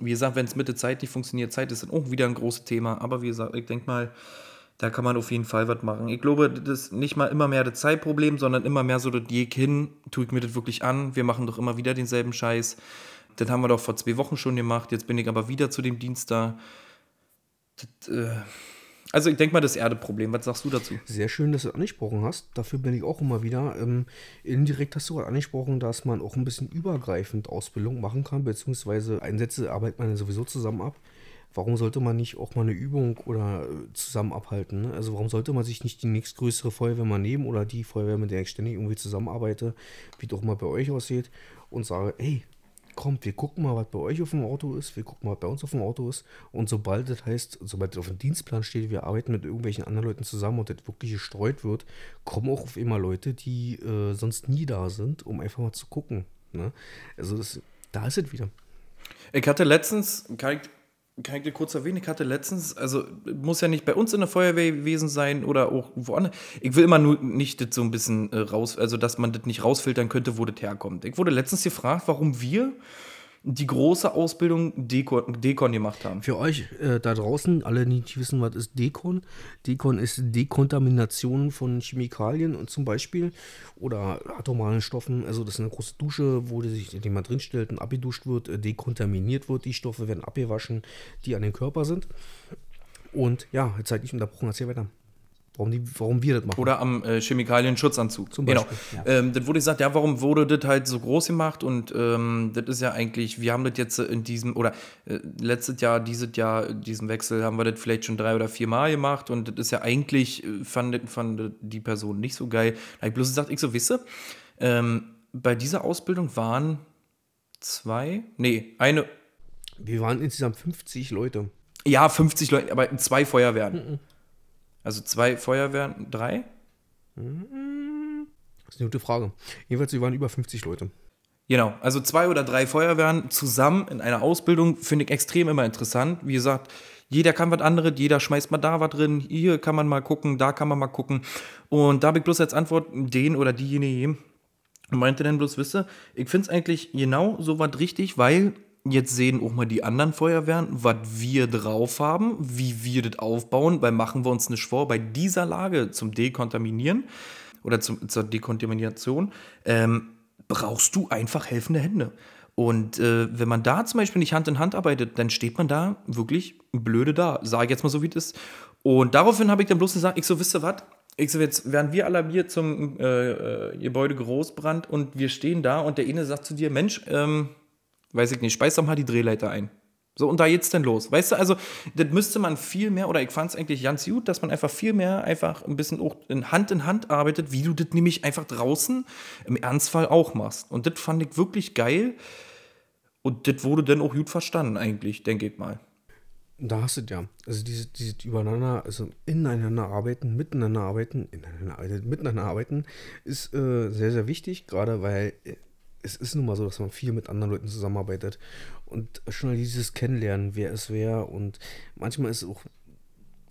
Wie gesagt, wenn es mit der Zeit nicht funktioniert, Zeit ist dann auch wieder ein großes Thema. Aber wie gesagt, ich denke mal, da kann man auf jeden Fall was machen. Ich glaube, das ist nicht mal immer mehr das Zeitproblem, sondern immer mehr so, das je hin, tue ich mir das wirklich an. Wir machen doch immer wieder denselben Scheiß. Das haben wir doch vor zwei Wochen schon gemacht. Jetzt bin ich aber wieder zu dem Dienst da. Das, äh also ich denke mal, das Erdeproblem. Was sagst du dazu? Sehr schön, dass du das angesprochen hast. Dafür bin ich auch immer wieder. Ähm, indirekt hast du gerade angesprochen, dass man auch ein bisschen übergreifend Ausbildung machen kann, beziehungsweise Einsätze arbeitet man ja sowieso zusammen ab warum sollte man nicht auch mal eine Übung oder äh, zusammen abhalten? Ne? Also warum sollte man sich nicht die nächstgrößere Feuerwehr mal nehmen oder die Feuerwehr, mit der ich ständig irgendwie zusammenarbeite, wie doch mal bei euch aussieht, und sage, ey, kommt, wir gucken mal, was bei euch auf dem Auto ist, wir gucken mal, was bei uns auf dem Auto ist. Und sobald das heißt, sobald das auf dem Dienstplan steht, wir arbeiten mit irgendwelchen anderen Leuten zusammen und das wirklich gestreut wird, kommen auch auf immer Leute, die äh, sonst nie da sind, um einfach mal zu gucken. Ne? Also das, da ist es wieder. Ich hatte letztens, kann ich kann ich dir kurz erwähnen, ich hatte letztens, also muss ja nicht bei uns in der Feuerwehr gewesen sein oder auch woanders. Ich will immer nur nicht das so ein bisschen äh, raus, also dass man das nicht rausfiltern könnte, wo das herkommt. Ich wurde letztens gefragt, warum wir die große Ausbildung Dekon, Dekon gemacht haben. Für euch äh, da draußen, alle, die nicht wissen, was ist Dekon. Dekon ist Dekontamination von Chemikalien und zum Beispiel oder atomaren Stoffen. Also das ist eine große Dusche, wo die sich, die man drinstellt und abgeduscht wird, äh, dekontaminiert wird. Die Stoffe werden abgewaschen, die an den Körper sind. Und ja, jetzt halt nicht unterbrochen, erzähl weiter. Warum, die, warum wir das machen. Oder am äh, Chemikalien-Schutzanzug. Zum genau. Beispiel, ja. Ähm, das wurde gesagt, ja, warum wurde das halt so groß gemacht? Und ähm, das ist ja eigentlich, wir haben das jetzt in diesem, oder äh, letztes Jahr, dieses Jahr, diesen Wechsel haben wir das vielleicht schon drei oder vier Mal gemacht. Und das ist ja eigentlich, äh, fand, fand die Person nicht so geil. Da ich bloß gesagt, ich so, wisse, ähm, bei dieser Ausbildung waren zwei, nee, eine, Wir waren insgesamt 50 Leute. ja, 50 Leute, aber zwei Feuerwehren. Also zwei Feuerwehren, drei? Das ist eine gute Frage. Jedenfalls, wir waren über 50 Leute. Genau, also zwei oder drei Feuerwehren zusammen in einer Ausbildung finde ich extrem immer interessant. Wie gesagt, jeder kann was anderes, jeder schmeißt mal da was drin, hier kann man mal gucken, da kann man mal gucken. Und da habe ich bloß als Antwort den oder diejenige meinte dann bloß, wisse, ich finde es eigentlich genau so was richtig, weil jetzt sehen auch mal die anderen Feuerwehren, was wir drauf haben, wie wir das aufbauen, weil machen wir uns nicht vor, bei dieser Lage zum Dekontaminieren oder zum, zur Dekontamination, ähm, brauchst du einfach helfende Hände. Und äh, wenn man da zum Beispiel nicht Hand in Hand arbeitet, dann steht man da wirklich blöde da. Sage ich jetzt mal so, wie es ist. Und daraufhin habe ich dann bloß gesagt, ich so, wisst ihr was? Ich so, jetzt werden wir alarmiert zum äh, äh, Gebäude Großbrand und wir stehen da und der eine sagt zu dir, Mensch, ähm, weiß ich nicht, speis doch mal die Drehleiter ein. So, und da geht's denn los. Weißt du, also, das müsste man viel mehr, oder ich fand es eigentlich ganz gut, dass man einfach viel mehr einfach ein bisschen auch in Hand in Hand arbeitet, wie du das nämlich einfach draußen im Ernstfall auch machst. Und das fand ich wirklich geil. Und das wurde dann auch gut verstanden, eigentlich, denke ich mal. Da hast du ja. Also diese, diese übereinander, also ineinander arbeiten, miteinander arbeiten, ineinander arbeiten, miteinander arbeiten, ist äh, sehr, sehr wichtig, gerade weil äh, es ist nun mal so, dass man viel mit anderen Leuten zusammenarbeitet. Und schon dieses Kennenlernen, wer ist wer. Und manchmal ist auch,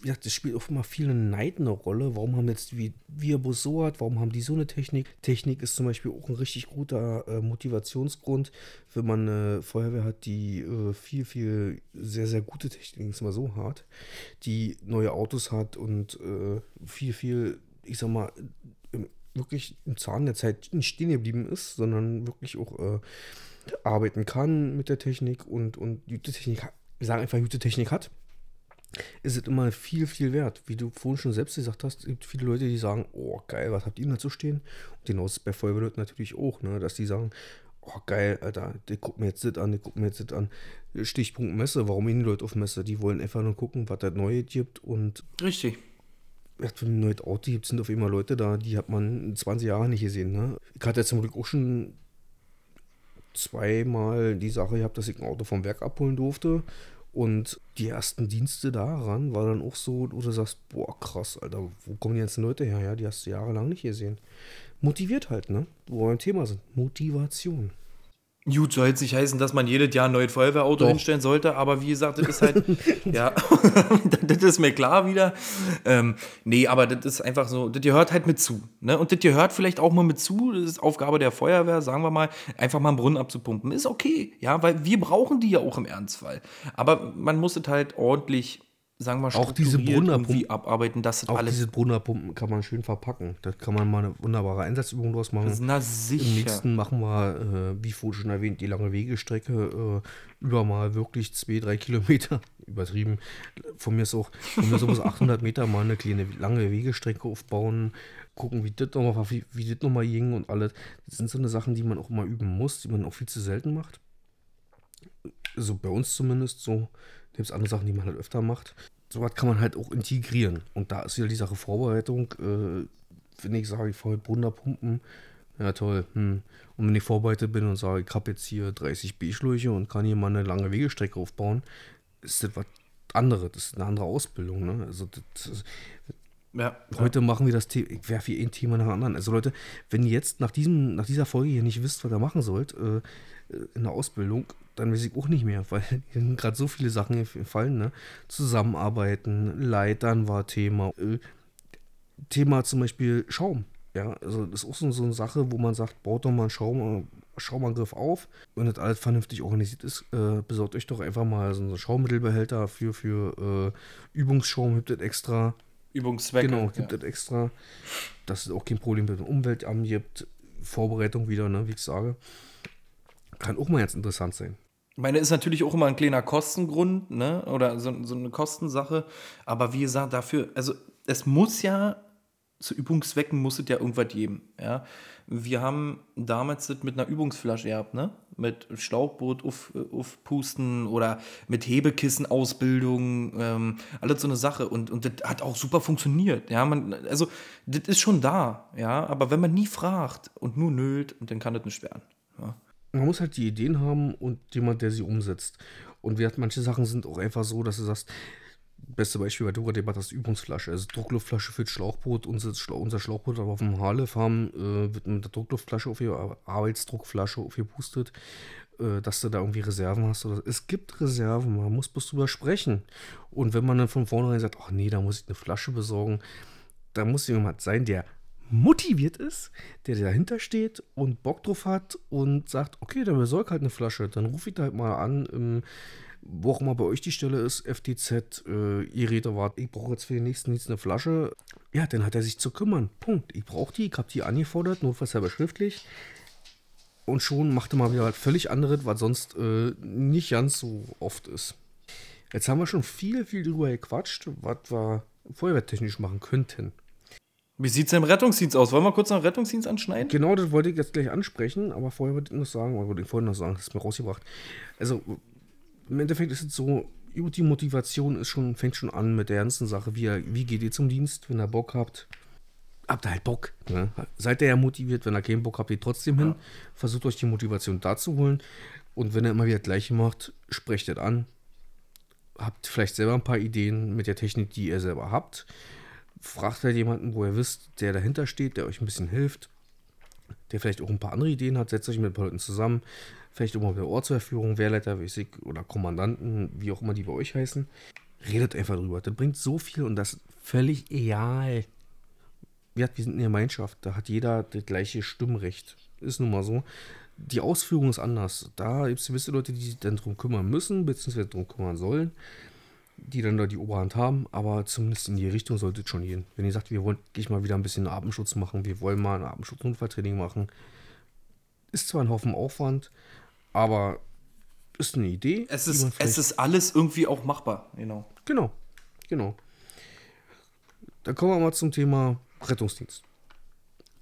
wie gesagt, es spielt auch immer viel Neid eine Rolle. Warum haben jetzt wie wir Bus so hat, warum haben die so eine Technik? Technik ist zum Beispiel auch ein richtig guter äh, Motivationsgrund, wenn man eine Feuerwehr hat, die äh, viel, viel sehr, sehr gute Technik ist mal so hart, die neue Autos hat und äh, viel, viel, ich sag mal, wirklich im Zahn der Zeit nicht stehen geblieben ist, sondern wirklich auch äh, arbeiten kann mit der Technik und, und gute Technik, wir sagen einfach gute Technik hat ist es immer viel, viel wert. Wie du vorhin schon selbst gesagt hast, es gibt viele Leute, die sagen, oh geil, was habt ihr denn dazu stehen? Und genau ist bei Feuerwehrleuten natürlich auch, ne? dass die sagen, oh geil, Alter, die gucken mir jetzt das an, die gucken mir jetzt das an. Stichpunkt Messe, warum gehen die Leute auf Messe? Die wollen einfach nur gucken, was da Neues gibt und Richtig. Ja, wenn ein neues Auto gibt, sind auf einmal Leute da, die hat man in 20 Jahren nicht gesehen. Ne? Ich hatte zum Glück auch schon zweimal die Sache gehabt, dass ich ein Auto vom Werk abholen durfte. Und die ersten Dienste daran war dann auch so, wo du sagst, boah, krass, Alter, wo kommen die ganzen Leute her? Ja, die hast du jahrelang nicht gesehen. Motiviert halt, ne? Wo wir beim Thema sind. Motivation. Gut, soll jetzt nicht heißen, dass man jedes Jahr ein neues Feuerwehrauto Doch. hinstellen sollte, aber wie gesagt, das ist halt, ja, das ist mir klar wieder. Ähm, nee, aber das ist einfach so, das gehört halt mit zu. Ne? Und das gehört vielleicht auch mal mit zu, das ist Aufgabe der Feuerwehr, sagen wir mal, einfach mal einen Brunnen abzupumpen. Ist okay, ja, weil wir brauchen die ja auch im Ernstfall. Aber man muss es halt ordentlich, sagen wir mal, Auch diese Brunnerpumpen- abarbeiten, dass das Auch alles, diese Brunnerpumpen kann man schön verpacken. Da kann man mal eine wunderbare Einsatzübung draus machen. na Im sicher. nächsten machen wir, äh, wie vorhin schon erwähnt, die lange Wegestrecke äh, über mal wirklich zwei, drei Kilometer. Übertrieben. Von mir ist auch, von mir ist auch bis 800 Meter mal eine kleine lange Wegestrecke aufbauen. Gucken, wie das nochmal wie, wie das noch mal ging und alles. Das sind so eine Sachen, die man auch mal üben muss, die man auch viel zu selten macht. So bei uns zumindest so. Gibt es andere Sachen, die man halt öfter macht. Sowas kann man halt auch integrieren. Und da ist wieder die Sache Vorbereitung. Äh, wenn ich sage, ich fahre Brunnerpumpen, ja toll. Hm. Und wenn ich vorbereitet bin und sage, ich habe jetzt hier 30 B-Schläuche und kann hier mal eine lange Wegestrecke aufbauen, ist das was anderes. Das ist eine andere Ausbildung. Ne? Also das ist, Ja, Heute machen wir das Thema, ich werfe hier ein Thema nach dem anderen. Also Leute, wenn ihr jetzt nach, diesem, nach dieser Folge hier nicht wisst, was ihr machen sollt äh, in der Ausbildung, dann weiß ich auch nicht mehr, weil gerade so viele Sachen gefallen. Ne? Zusammenarbeiten, Leitern war Thema. Äh, Thema zum Beispiel Schaum. Ja, also das ist auch so, so eine Sache, wo man sagt, baut doch mal einen Schaum, äh, Schaumangriff auf. Wenn das alles vernünftig organisiert ist, äh, besorgt euch doch einfach mal so einen Schaummittelbehälter für, für äh, Übungsschaum, gibt es extra. Übungszwecke. Genau, ja. gibt es extra. Dass es auch kein Problem mit dem Umweltamt gibt. Vorbereitung wieder, ne, wie ich sage. Kann auch mal jetzt interessant sein. Ich meine, ist natürlich auch immer ein kleiner Kostengrund, ne? Oder so, so eine Kostensache. Aber wie gesagt, dafür, also es muss ja, zu Übungszwecken muss es ja irgendwas geben. Ja? Wir haben damals das mit einer Übungsflasche gehabt, ne? Mit Schlauchboot auf, aufpusten oder mit Hebekissenausbildung, ähm, alles so eine Sache. Und, und das hat auch super funktioniert. Ja, man, also das ist schon da, ja, aber wenn man nie fragt und nur nölt, dann kann das nicht werden. Man muss halt die Ideen haben und jemand, der sie umsetzt. Und wir, manche Sachen sind auch einfach so, dass du sagst, beste Beispiel bei Dora Debat ist Übungsflasche. Also Druckluftflasche für das Schlauchboot. Unser, unser Schlauchboot auf dem Harlef haben, äh, wird mit der Druckluftflasche auf ihre Arbeitsdruckflasche aufgepustet, äh, dass du da irgendwie Reserven hast. Oder, es gibt Reserven, man muss bloß drüber sprechen. Und wenn man dann von vornherein sagt, ach nee, da muss ich eine Flasche besorgen, da muss jemand sein, der motiviert ist, der dahinter steht und Bock drauf hat und sagt, okay, dann besorg halt eine Flasche. Dann rufe ich da halt mal an im wo auch immer bei euch die Stelle ist, FTZ, äh, ihr Räder wart, ich brauche jetzt für den nächsten Dienst eine Flasche. Ja, dann hat er sich zu kümmern. Punkt. Ich brauche die, ich habe die angefordert, notfalls selber schriftlich. Und schon machte mal wieder was völlig anderes, was sonst äh, nicht ganz so oft ist. Jetzt haben wir schon viel, viel drüber gequatscht, was wir feuerwehrtechnisch machen könnten. Wie sieht es im Rettungsdienst aus? Wollen wir kurz noch Rettungsdienst anschneiden? Genau, das wollte ich jetzt gleich ansprechen, aber vorher wollte ich noch sagen, oder wollte ich vorhin noch sagen, das ist mir rausgebracht. Also, im Endeffekt ist es so, die Motivation ist schon, fängt schon an mit der ganzen Sache. Wie, wie geht ihr zum Dienst, wenn ihr Bock habt? Habt ihr halt Bock. Ne? Seid ihr ja motiviert, wenn ihr keinen Bock habt, ihr trotzdem hin. Ja. Versucht euch die Motivation da zu holen. Und wenn ihr immer wieder das Gleiche macht, sprecht es an. Habt vielleicht selber ein paar Ideen mit der Technik, die ihr selber habt. Fragt halt jemanden, wo ihr wisst, der dahinter steht, der euch ein bisschen hilft. Der vielleicht auch ein paar andere Ideen hat. Setzt euch mit ein paar Leuten zusammen vielleicht immer der Ortserführung, Wehrleiter, ich, oder Kommandanten, wie auch immer die bei euch heißen. Redet einfach drüber. Das bringt so viel und das ist völlig egal. Wir sind eine Gemeinschaft, da hat jeder das gleiche Stimmrecht. Ist nun mal so. Die Ausführung ist anders. Da gibt es gewisse Leute, die sich dann drum kümmern müssen, beziehungsweise drum kümmern sollen, die dann da die Oberhand haben, aber zumindest in die Richtung sollte es schon gehen. Wenn ihr sagt, wir wollen ich mal wieder ein bisschen Atemschutz machen, wir wollen mal ein Atemschutz-Unfalltraining machen, ist zwar ein Haufen Aufwand, aber ist eine Idee. Es ist, es ist alles irgendwie auch machbar, genau. Genau, genau. Dann kommen wir mal zum Thema Rettungsdienst.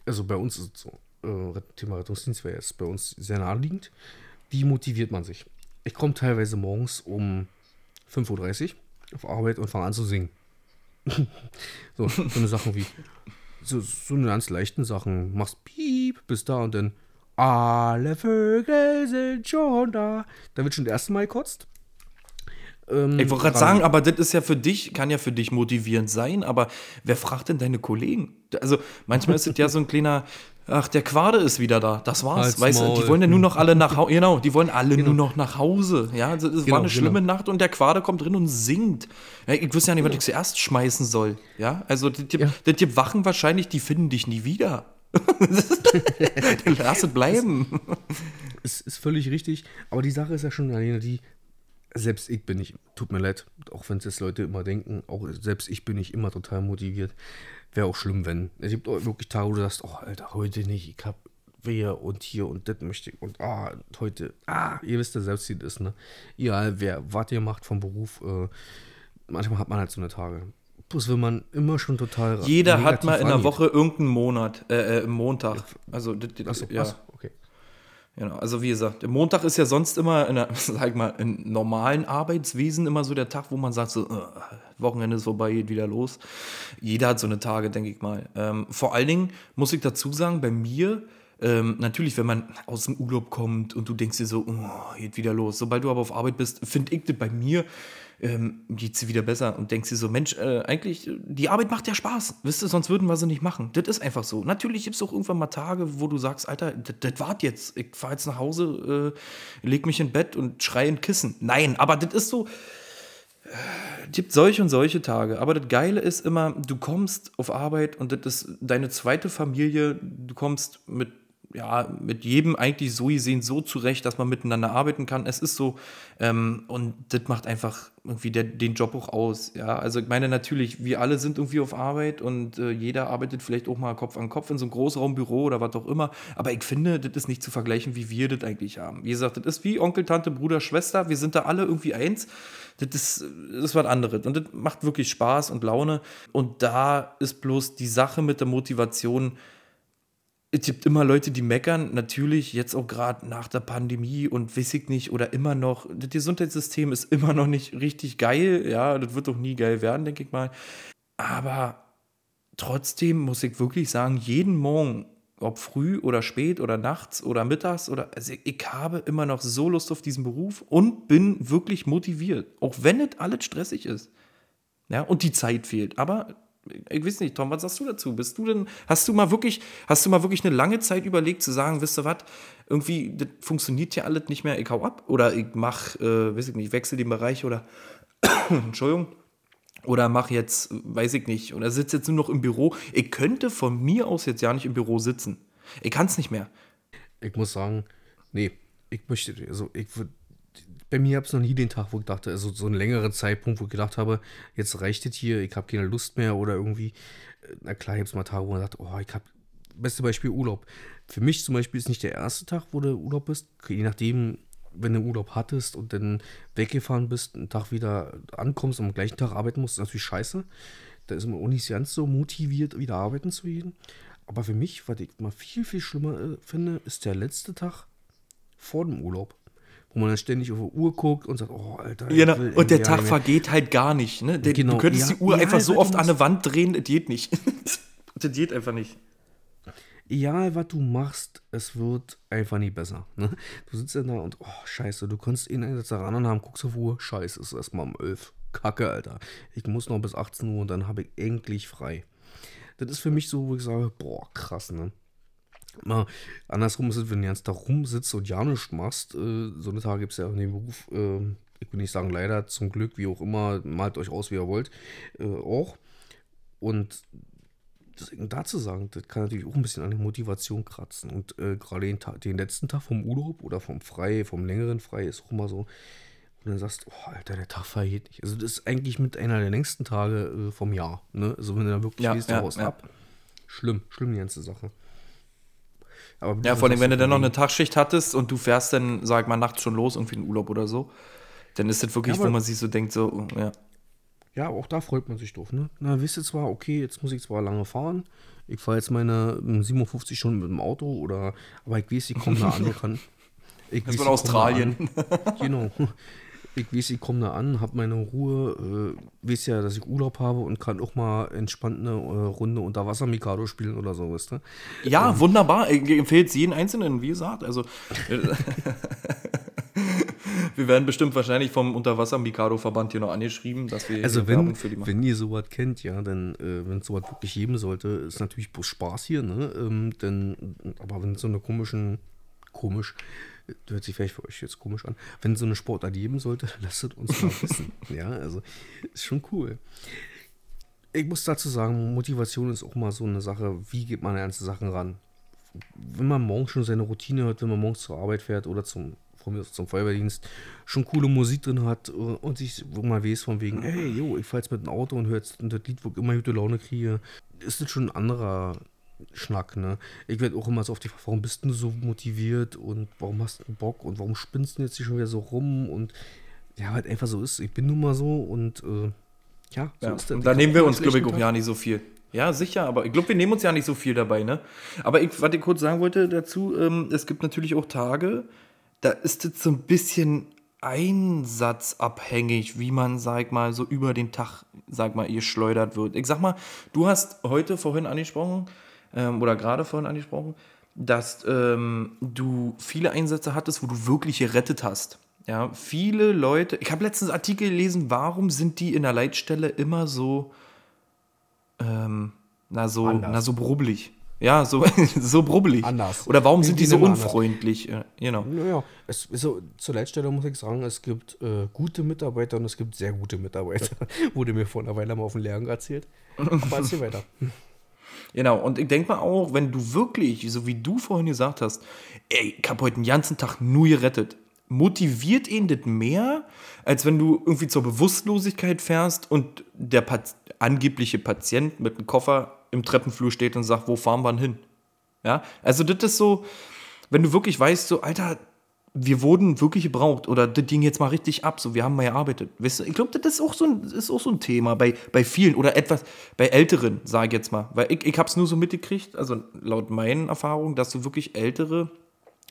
Also bei uns ist es so. Äh, Thema Rettungsdienst wäre jetzt bei uns sehr naheliegend. Wie motiviert man sich? Ich komme teilweise morgens um 5.30 Uhr auf Arbeit und fange an zu singen. so, so eine Sachen wie, so, so eine ganz leichten Sachen. Machst Piep bis da und dann alle Vögel sind schon da. Da wird schon das erste Mal gekotzt. Ähm, ich wollte gerade sagen, aber das ist ja für dich, kann ja für dich motivierend sein, aber wer fragt denn deine Kollegen? Also manchmal ist es ja so ein kleiner, ach, der Quade ist wieder da, das war's. Halt's weißt du, die wollen ja nur noch alle nach Hause, genau, die wollen alle genau. nur noch nach Hause. Ja, also, es genau, war eine schlimme genau. Nacht und der Quade kommt drin und singt. Ja, ich wüsste ja nicht, was ich zuerst schmeißen soll. Ja, also das, ja. das, Wachen wahrscheinlich, die finden dich nie wieder. Lass es bleiben. Es ist völlig richtig. Aber die Sache ist ja schon, Alena, die, selbst ich bin nicht, tut mir leid, auch wenn es jetzt Leute immer denken, auch selbst ich bin nicht immer total motiviert. Wäre auch schlimm, wenn. Es gibt auch wirklich Tage, wo du sagst, oh, Alter, heute nicht, ich hab wer und hier und das möchte ich und ah, heute, ah, ihr wisst ja selbst, wie das ist, ne? Egal, wer, was ihr macht vom Beruf, äh, manchmal hat man halt so eine Tage. Bloß will man immer schon total. Jeder hat mal in der Woche irgendeinen Monat, äh, äh, Montag. Also, Achso, ja. Achso, okay. Genau, also wie gesagt, der Montag ist ja sonst immer, in der, sag mal, in normalen Arbeitswesen immer so der Tag, wo man sagt, so, äh, Wochenende ist vorbei, geht wieder los. Jeder hat so eine Tage, denke ich mal. Ähm, vor allen Dingen muss ich dazu sagen, bei mir, ähm, natürlich, wenn man aus dem Urlaub kommt und du denkst dir so, oh, geht wieder los. Sobald du aber auf Arbeit bist, finde ich das bei mir ähm, geht sie wieder besser und denkst dir so, Mensch, äh, eigentlich, die Arbeit macht ja Spaß, wisst ihr, sonst würden wir sie nicht machen. Das ist einfach so. Natürlich gibt es auch irgendwann mal Tage, wo du sagst, Alter, das wart jetzt. Ich fahre jetzt nach Hause, äh, leg mich in Bett und schreie in Kissen. Nein, aber das ist so, es gibt solche und solche Tage. Aber das Geile ist immer, du kommst auf Arbeit und das ist deine zweite Familie. Du kommst mit ja, mit jedem eigentlich so gesehen so zurecht, dass man miteinander arbeiten kann. Es ist so, ähm, und das macht einfach irgendwie der, den Job auch aus. Ja, also ich meine natürlich, wir alle sind irgendwie auf Arbeit und äh, jeder arbeitet vielleicht auch mal Kopf an Kopf in so einem Großraumbüro oder was auch immer. Aber ich finde, das ist nicht zu vergleichen, wie wir das eigentlich haben. Wie gesagt, das ist wie Onkel, Tante, Bruder, Schwester. Wir sind da alle irgendwie eins. Das ist, das ist was anderes. Und das macht wirklich Spaß und Laune. Und da ist bloß die Sache mit der Motivation, es gibt immer Leute, die meckern, natürlich jetzt auch gerade nach der Pandemie und weiß ich nicht, oder immer noch, das Gesundheitssystem ist immer noch nicht richtig geil, ja, das wird doch nie geil werden, denke ich mal. Aber trotzdem muss ich wirklich sagen, jeden Morgen, ob früh oder spät oder nachts oder mittags oder, also ich habe immer noch so Lust auf diesen Beruf und bin wirklich motiviert, auch wenn es alles stressig ist. Ja, und die Zeit fehlt. Aber ich weiß nicht, Tom, was sagst du dazu? Bist du denn, hast du mal wirklich, hast du mal wirklich eine lange Zeit überlegt zu sagen, wisst ihr was, irgendwie, das funktioniert ja alles nicht mehr, ich hau ab oder ich mach, äh, weiß ich nicht, wechsle den Bereich oder, Entschuldigung, oder mach jetzt, weiß ich nicht, oder sitze jetzt nur noch im Büro. Ich könnte von mir aus jetzt ja nicht im Büro sitzen. Ich kann es nicht mehr. Ich muss sagen, nee, ich möchte, also ich würde bei mir gab es noch nie den Tag, wo ich dachte, also so einen längeren Zeitpunkt, wo ich gedacht habe, jetzt reicht es hier, ich habe keine Lust mehr oder irgendwie, äh, na klar, gibt es mal Tage, wo man sagt, oh, ich habe, beste Beispiel Urlaub. Für mich zum Beispiel ist nicht der erste Tag, wo du Urlaub bist, je nachdem, wenn du Urlaub hattest und dann weggefahren bist, einen Tag wieder ankommst und am gleichen Tag arbeiten musst, ist natürlich scheiße. Da ist man auch nicht ganz so motiviert, wieder arbeiten zu gehen. Aber für mich, was ich mal viel, viel schlimmer äh, finde, ist der letzte Tag vor dem Urlaub wo man dann ständig auf die Uhr guckt und sagt, oh, Alter. Genau. Und der Tag vergeht halt gar nicht. Ne? Der, genau. Du könntest ja, die Uhr ja, einfach so oft an eine Wand drehen, das geht nicht. das geht einfach nicht. Egal, was du machst, es wird einfach nie besser. Ne? Du sitzt dann da und, oh, scheiße, du kannst ihn Einsatz daran haben, guckst auf Uhr, scheiße, es ist erstmal um 11. Kacke, Alter. Ich muss noch bis 18 Uhr und dann habe ich endlich frei. Das ist für mich so, wo ich sage, boah, krass, ne? Mal andersrum ist es, wenn du ganz da rumsitzt und ja nichts machst. Äh, so eine Tage gibt es ja in dem Beruf, äh, ich will nicht sagen leider, zum Glück, wie auch immer, malt euch aus, wie ihr wollt, äh, auch. Und da zu sagen, das kann natürlich auch ein bisschen an der Motivation kratzen. Und äh, gerade den, den, letzten Tag vom Urlaub oder vom Frei, vom längeren Frei ist auch immer so, und dann sagst, oh, Alter, der Tag vergeht nicht. Also das ist eigentlich mit einer der längsten Tage äh, vom Jahr. Ne? Also wenn du da wirklich ja, gehst, ja, ja. ab. Schlimm, schlimm die ganze Sache. Aber ja, vor allem, wenn du dann noch eine Tagschicht hattest und du fährst dann, sag mal, nachts schon los, irgendwie in Urlaub oder so, dann ist das wirklich, ja, wo man sich so denkt, so, ja. Ja, auch da freut man sich drauf, ne? Na, wisst ihr zwar, okay, jetzt muss ich zwar lange fahren, ich fahre jetzt meine 57 hm, Stunden mit dem Auto oder, aber ich weiß, ich komme da an, kann. Ich das weiß, in Australien. genau ich weiß, ich komme da an, habe meine Ruhe, äh, weiß ja, dass ich Urlaub habe und kann auch mal entspannt eine äh, Runde Unterwasser Mikado spielen oder so, weißt du? Ja, ähm, wunderbar. Ich empfehle es jeden Einzelnen, wie gesagt. Also, wir werden bestimmt wahrscheinlich vom Unterwasser Mikado Verband hier noch angeschrieben, dass wir also wenn, für die machen. wenn ihr sowas kennt, ja, dann äh, wenn es sowas wirklich geben sollte, ist natürlich bloß Spaß hier, ne? Ähm, denn, aber wenn so eine komischen, komisch, hört sich vielleicht für euch jetzt komisch an, wenn so eine Sportart geben sollte, lasst es uns mal wissen. ja, also ist schon cool. Ich muss dazu sagen, Motivation ist auch mal so eine Sache, wie geht man an Sachen ran? Wenn man morgens schon seine Routine hört, wenn man morgens zur Arbeit fährt oder zum, von mir zum Feuerwehrdienst, schon coole Musik drin hat und sich man weiß von wegen, hey, jo, ich fahre jetzt mit dem Auto und höre jetzt das Lied, wo ich immer gute Laune kriege, ist das schon ein anderer Schnack, ne? Ich werde auch immer so auf die Frage, warum bist du so motiviert und warum hast du Bock und warum spinnst du jetzt hier schon wieder so rum und ja, halt einfach so ist. Ich bin nun mal so und äh, ja, so ja. ist das. Und da nehmen wir uns, glaube ich, auch ja nicht so viel. Ja, sicher, aber ich glaube, wir nehmen uns ja nicht so viel dabei, ne? Aber ich, was ich kurz sagen wollte dazu, ähm, es gibt natürlich auch Tage, da ist es so ein bisschen einsatzabhängig, wie man, sag mal, so über den Tag, sag mal, ihr schleudert wird. Ich sag mal, du hast heute vorhin angesprochen, ähm, oder gerade vorhin angesprochen, dass ähm, du viele Einsätze hattest, wo du wirklich gerettet hast. Ja, viele Leute, ich habe letztens Artikel gelesen, warum sind die in der Leitstelle immer so, ähm, na so, Anders. na so brubbelig? Ja, so, so brubbelig. Anders. Oder warum sind die so unfreundlich? Anders. Genau. Naja, es so, zur Leitstelle muss ich sagen, es gibt äh, gute Mitarbeiter und es gibt sehr gute Mitarbeiter. Wurde mir vor einer Weile mal auf dem Lehrgang erzählt. Aber erzähl weiter. Genau, und ich denke mal auch, wenn du wirklich, so wie du vorhin gesagt hast, ey, ich habe heute den ganzen Tag nur gerettet, motiviert ihn das mehr, als wenn du irgendwie zur Bewusstlosigkeit fährst und der Pat angebliche Patient mit einem Koffer im Treppenflur steht und sagt, wo fahren wir denn hin? Ja, also das ist so, wenn du wirklich weißt, so, Alter, wir wurden wirklich gebraucht oder das ging jetzt mal richtig ab, so wir haben mal gearbeitet. Weißt du, ich glaube, das ist auch, so ein, ist auch so ein Thema bei, bei vielen oder etwas, bei Älteren, sage ich jetzt mal. Weil ich, ich habe es nur so mitgekriegt, also laut meinen Erfahrungen, dass du wirklich Ältere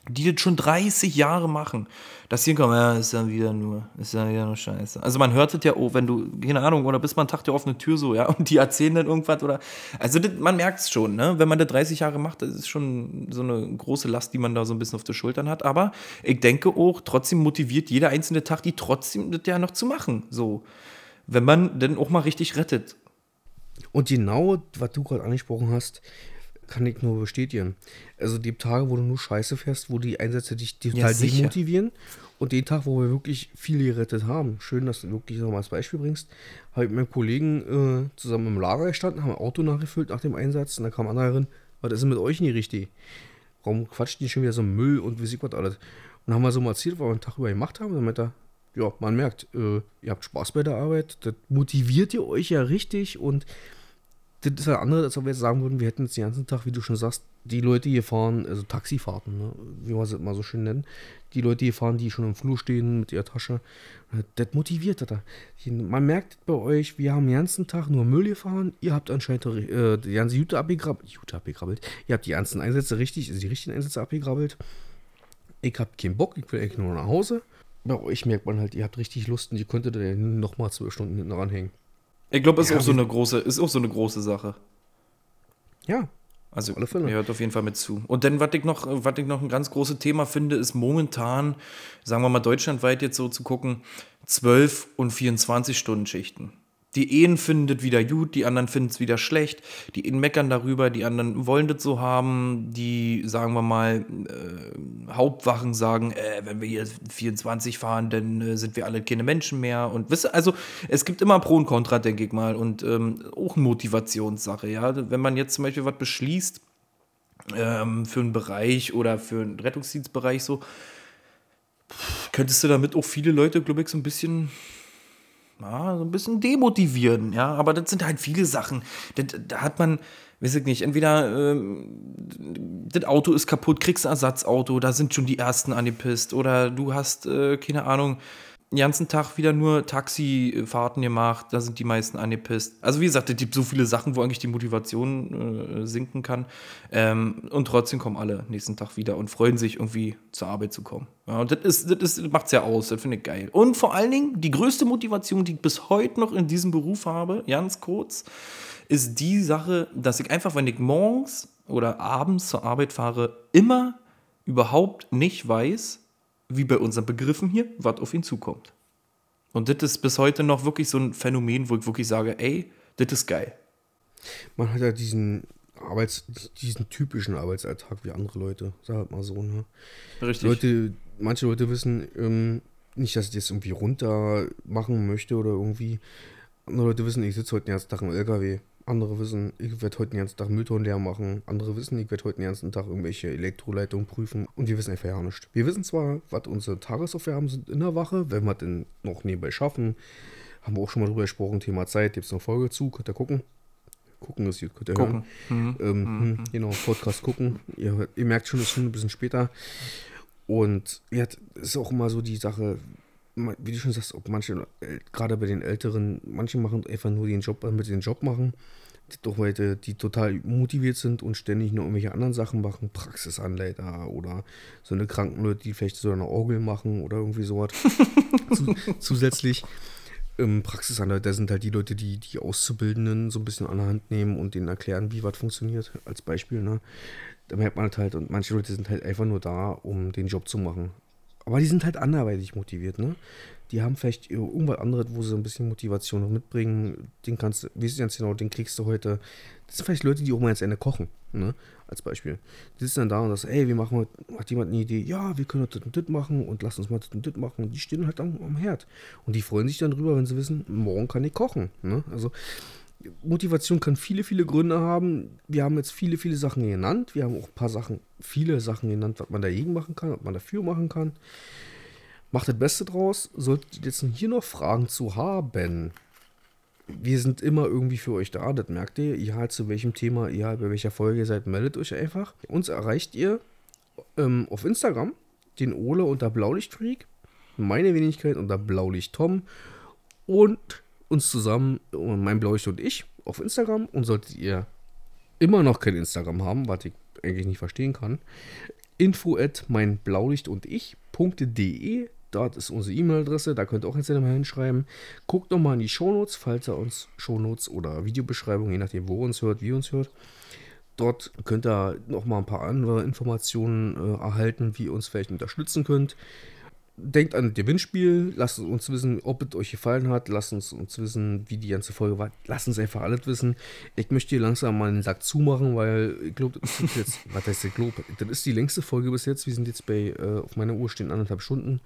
die das schon 30 Jahre machen, dass sie kommen, ja, ist ja wieder nur, ist ja wieder nur Scheiße. Also man hört es ja auch, wenn du, keine Ahnung, oder bist man Tag der offenen Tür so, ja, und die erzählen dann irgendwas oder, also das, man merkt es schon, ne, wenn man das 30 Jahre macht, das ist schon so eine große Last, die man da so ein bisschen auf den Schultern hat, aber ich denke auch, trotzdem motiviert jeder einzelne Tag, die trotzdem das ja noch zu machen, so, wenn man dann auch mal richtig rettet. Und genau, was du gerade angesprochen hast, kann ich nur bestätigen. Also die Tage, wo du nur Scheiße fährst, wo die Einsätze dich total ja, demotivieren und den Tag, wo wir wirklich viele gerettet haben, schön, dass du wirklich nochmal als Beispiel bringst, habe ich mit meinem Kollegen äh, zusammen im Lager gestanden, haben ein Auto nachgefüllt nach dem Einsatz und dann kam einer rein, was ist denn mit euch nicht richtig? Warum quatscht die schon wieder so Müll und wie sieht was alles? Und haben wir so mal erzählt, was wir einen Tag über gemacht haben, damit er ja, man merkt, äh, ihr habt Spaß bei der Arbeit, das motiviert ihr euch ja richtig und das ist ja andere, als ob wir jetzt sagen würden, wir hätten jetzt den ganzen Tag, wie du schon sagst, die Leute hier fahren, also Taxifahrten, ne? wie man es immer so schön nennen, die Leute hier fahren, die schon im Flur stehen mit ihrer Tasche, das motiviert das. Man merkt bei euch, wir haben den ganzen Tag nur Müll gefahren, ihr habt anscheinend äh, die ganze Jute abgegrabbelt, Jute abgegrabbelt, ihr habt die ganzen Einsätze richtig, also die richtigen Einsätze abgegrabbelt. Ich hab keinen Bock, ich will eigentlich nur nach Hause. Bei euch merkt man halt, ihr habt richtig Lust und ihr könntet da nochmal zwölf Stunden hinten ranhängen. Ich glaube, ist ja, auch so eine große, ist auch so eine große Sache. Ja. Also alle Fälle. hört auf jeden Fall mit zu. Und dann, was ich noch, was ich noch ein ganz großes Thema finde, ist momentan, sagen wir mal deutschlandweit jetzt so zu gucken, 12 und 24 Stunden Schichten. Die einen finden das wieder gut, die anderen finden es wieder schlecht. Die einen meckern darüber, die anderen wollen das so haben. Die, sagen wir mal, äh, Hauptwachen sagen, äh, wenn wir hier 24 fahren, dann äh, sind wir alle keine Menschen mehr. Und wisst also es gibt immer Pro und Contra, denke ich mal. Und ähm, auch eine Motivationssache, ja. Wenn man jetzt zum Beispiel was beschließt, ähm, für einen Bereich oder für einen Rettungsdienstbereich so, könntest du damit auch viele Leute, glaube ich, so ein bisschen ja, so ein bisschen demotivieren, ja. Aber das sind halt viele Sachen. Da hat man, weiß ich nicht, entweder ähm, das Auto ist kaputt, kriegst ein Ersatzauto, da sind schon die ersten angepisst. Oder du hast, äh, keine Ahnung, den ganzen Tag wieder nur Taxifahrten gemacht, da sind die meisten angepisst. Also wie gesagt, es gibt so viele Sachen, wo eigentlich die Motivation äh, sinken kann. Ähm, und trotzdem kommen alle nächsten Tag wieder und freuen sich irgendwie zur Arbeit zu kommen. Ja, das, ist, das, ist, macht's ja aus, das finde ich geil. Und vor allen Dingen, die größte Motivation, die ich bis heute noch in diesem Beruf habe, ganz kurz, ist die Sache, dass ich einfach, wenn ich morgens oder abends zur Arbeit fahre, immer überhaupt nicht weiß, wie bei unseren Begriffen hier, was auf ihn zukommt. Und das ist bis heute noch wirklich so ein Phänomen, wo ich wirklich sage, ey, das ist geil. Man hat ja diesen Arbeits, diesen typischen Arbeitsalltag wie andere Leute, sag halt mal so, ne? Richtig. Leute, manche Leute wissen ähm, nicht, dass ich das irgendwie runter machen möchte oder irgendwie. Andere Leute wissen, ich sitze heute den ganzen Tag im LKW. Andere wissen, ich werde heute den ganzen Tag Müllton leer machen. Andere wissen, ich werde heute den ganzen Tag irgendwelche Elektroleitungen prüfen. Und wir wissen einfach ja nichts. Wir wissen zwar, was unsere Tagesaufgaben sind in der Wache, wenn wir denn noch nebenbei schaffen. Haben wir auch schon mal drüber gesprochen, Thema Zeit. Gibt es eine Folge zu, könnt ihr gucken. Gucken ist gut, könnt ihr gucken. hören. Mhm. Ähm, mhm. Hm, genau, Podcast gucken. Ihr, ihr merkt schon, es ist schon ein bisschen später. Und ja, ist auch immer so die Sache, wie du schon sagst, ob manche, äh, gerade bei den Älteren, manche machen einfach nur den Job, damit sie den Job machen. Doch Leute, die total motiviert sind und ständig nur irgendwelche anderen Sachen machen, Praxisanleiter oder so eine Krankenleute, die vielleicht so eine Orgel machen oder irgendwie sowas. Zu, zusätzlich ähm, Praxisanleiter sind halt die Leute, die die Auszubildenden so ein bisschen an der Hand nehmen und denen erklären, wie was funktioniert, als Beispiel. Ne? Da merkt man halt, und manche Leute sind halt einfach nur da, um den Job zu machen. Aber die sind halt anderweitig motiviert, ne? Die haben vielleicht irgendwas anderes, wo sie ein bisschen Motivation noch mitbringen. Den kannst du, wie du ganz genau, den kriegst du heute. Das sind vielleicht Leute, die auch mal ins Ende kochen, ne? Als Beispiel. Die sitzen dann da und sagen, ey, wir machen heute, hat jemand eine Idee, ja, wir können das und das machen und lass uns mal das und das machen. Und die stehen halt am, am Herd. Und die freuen sich dann drüber, wenn sie wissen, morgen kann ich kochen, ne? Also, Motivation kann viele, viele Gründe haben. Wir haben jetzt viele, viele Sachen genannt. Wir haben auch ein paar Sachen, viele Sachen genannt, was man dagegen machen kann, was man dafür machen kann. Macht das Beste draus. Solltet ihr jetzt hier noch Fragen zu haben, wir sind immer irgendwie für euch da, das merkt ihr. Egal zu welchem Thema, egal bei welcher Folge ihr seid, meldet euch einfach. Uns erreicht ihr ähm, auf Instagram, den Ole unter Blaulichtfreak, meine Wenigkeit unter Blaulicht Tom und uns zusammen, mein Blaulicht und ich, auf Instagram. Und solltet ihr immer noch kein Instagram haben, was ich eigentlich nicht verstehen kann, info at mein Blaulicht und ich.de. Dort ist unsere E-Mail-Adresse, da könnt ihr auch jetzt mal hinschreiben. Guckt nochmal in die Shownotes, falls ihr uns Shownotes oder Videobeschreibung, je nachdem, wo ihr uns hört, wie ihr uns hört. Dort könnt ihr nochmal ein paar andere Informationen äh, erhalten, wie ihr uns vielleicht unterstützen könnt denkt an das Gewinnspiel, lasst uns wissen, ob es euch gefallen hat, lasst uns, uns wissen, wie die ganze Folge war. Lasst uns einfach alles wissen. Ich möchte hier langsam mal den Sack zumachen, weil ich glaube, das ist jetzt, was heißt ich glaube, das ist die längste Folge bis jetzt. Wir sind jetzt bei, äh, auf meiner Uhr stehen anderthalb Stunden.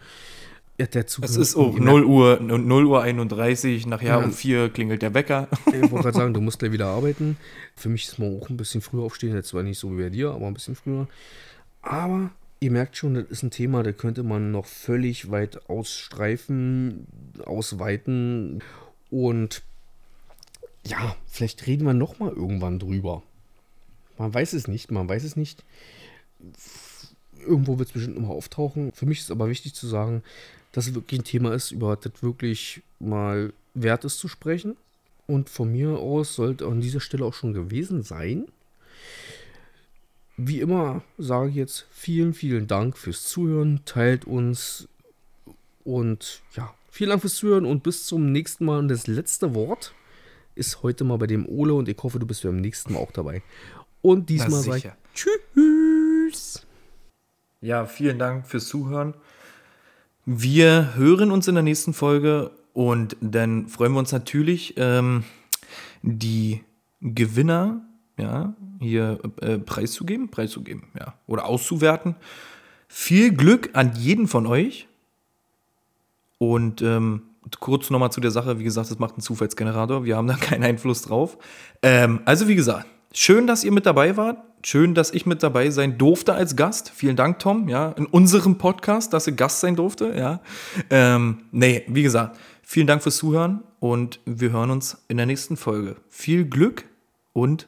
Ja, der Zug es ist auch 0 Uhr, 0 Uhr 31, nachher ja. um 4 klingelt der Wecker. Ich wollte gerade sagen, du musst gleich wieder arbeiten. Für mich ist man auch ein bisschen früher aufstehen, jetzt zwar nicht so wie bei dir, aber ein bisschen früher. Aber ihr merkt schon, das ist ein Thema, da könnte man noch völlig weit ausstreifen, ausweiten und ja, vielleicht reden wir noch mal irgendwann drüber. Man weiß es nicht, man weiß es nicht. Irgendwo wird es bestimmt nochmal auftauchen. Für mich ist aber wichtig zu sagen, dass es wirklich ein Thema ist, über das wirklich mal wert ist zu sprechen. Und von mir aus sollte an dieser Stelle auch schon gewesen sein. Wie immer sage ich jetzt vielen, vielen Dank fürs Zuhören. Teilt uns und ja, vielen Dank fürs Zuhören und bis zum nächsten Mal. Und das letzte Wort ist heute mal bei dem Ole und ich hoffe, du bist beim nächsten Mal auch dabei. Und diesmal sage ich Tschüss. Ja, vielen Dank fürs Zuhören. Wir hören uns in der nächsten Folge und dann freuen wir uns natürlich, ähm, die Gewinner ja, hier äh, preiszugeben, preiszugeben, ja, oder auszuwerten. Viel Glück an jeden von euch. Und ähm, kurz nochmal zu der Sache, wie gesagt, das macht einen Zufallsgenerator, wir haben da keinen Einfluss drauf. Ähm, also wie gesagt, schön, dass ihr mit dabei wart. Schön, dass ich mit dabei sein durfte als Gast. Vielen Dank, Tom, ja, in unserem Podcast, dass ihr Gast sein durfte, ja. Ähm, nee, wie gesagt, vielen Dank fürs Zuhören und wir hören uns in der nächsten Folge. Viel Glück und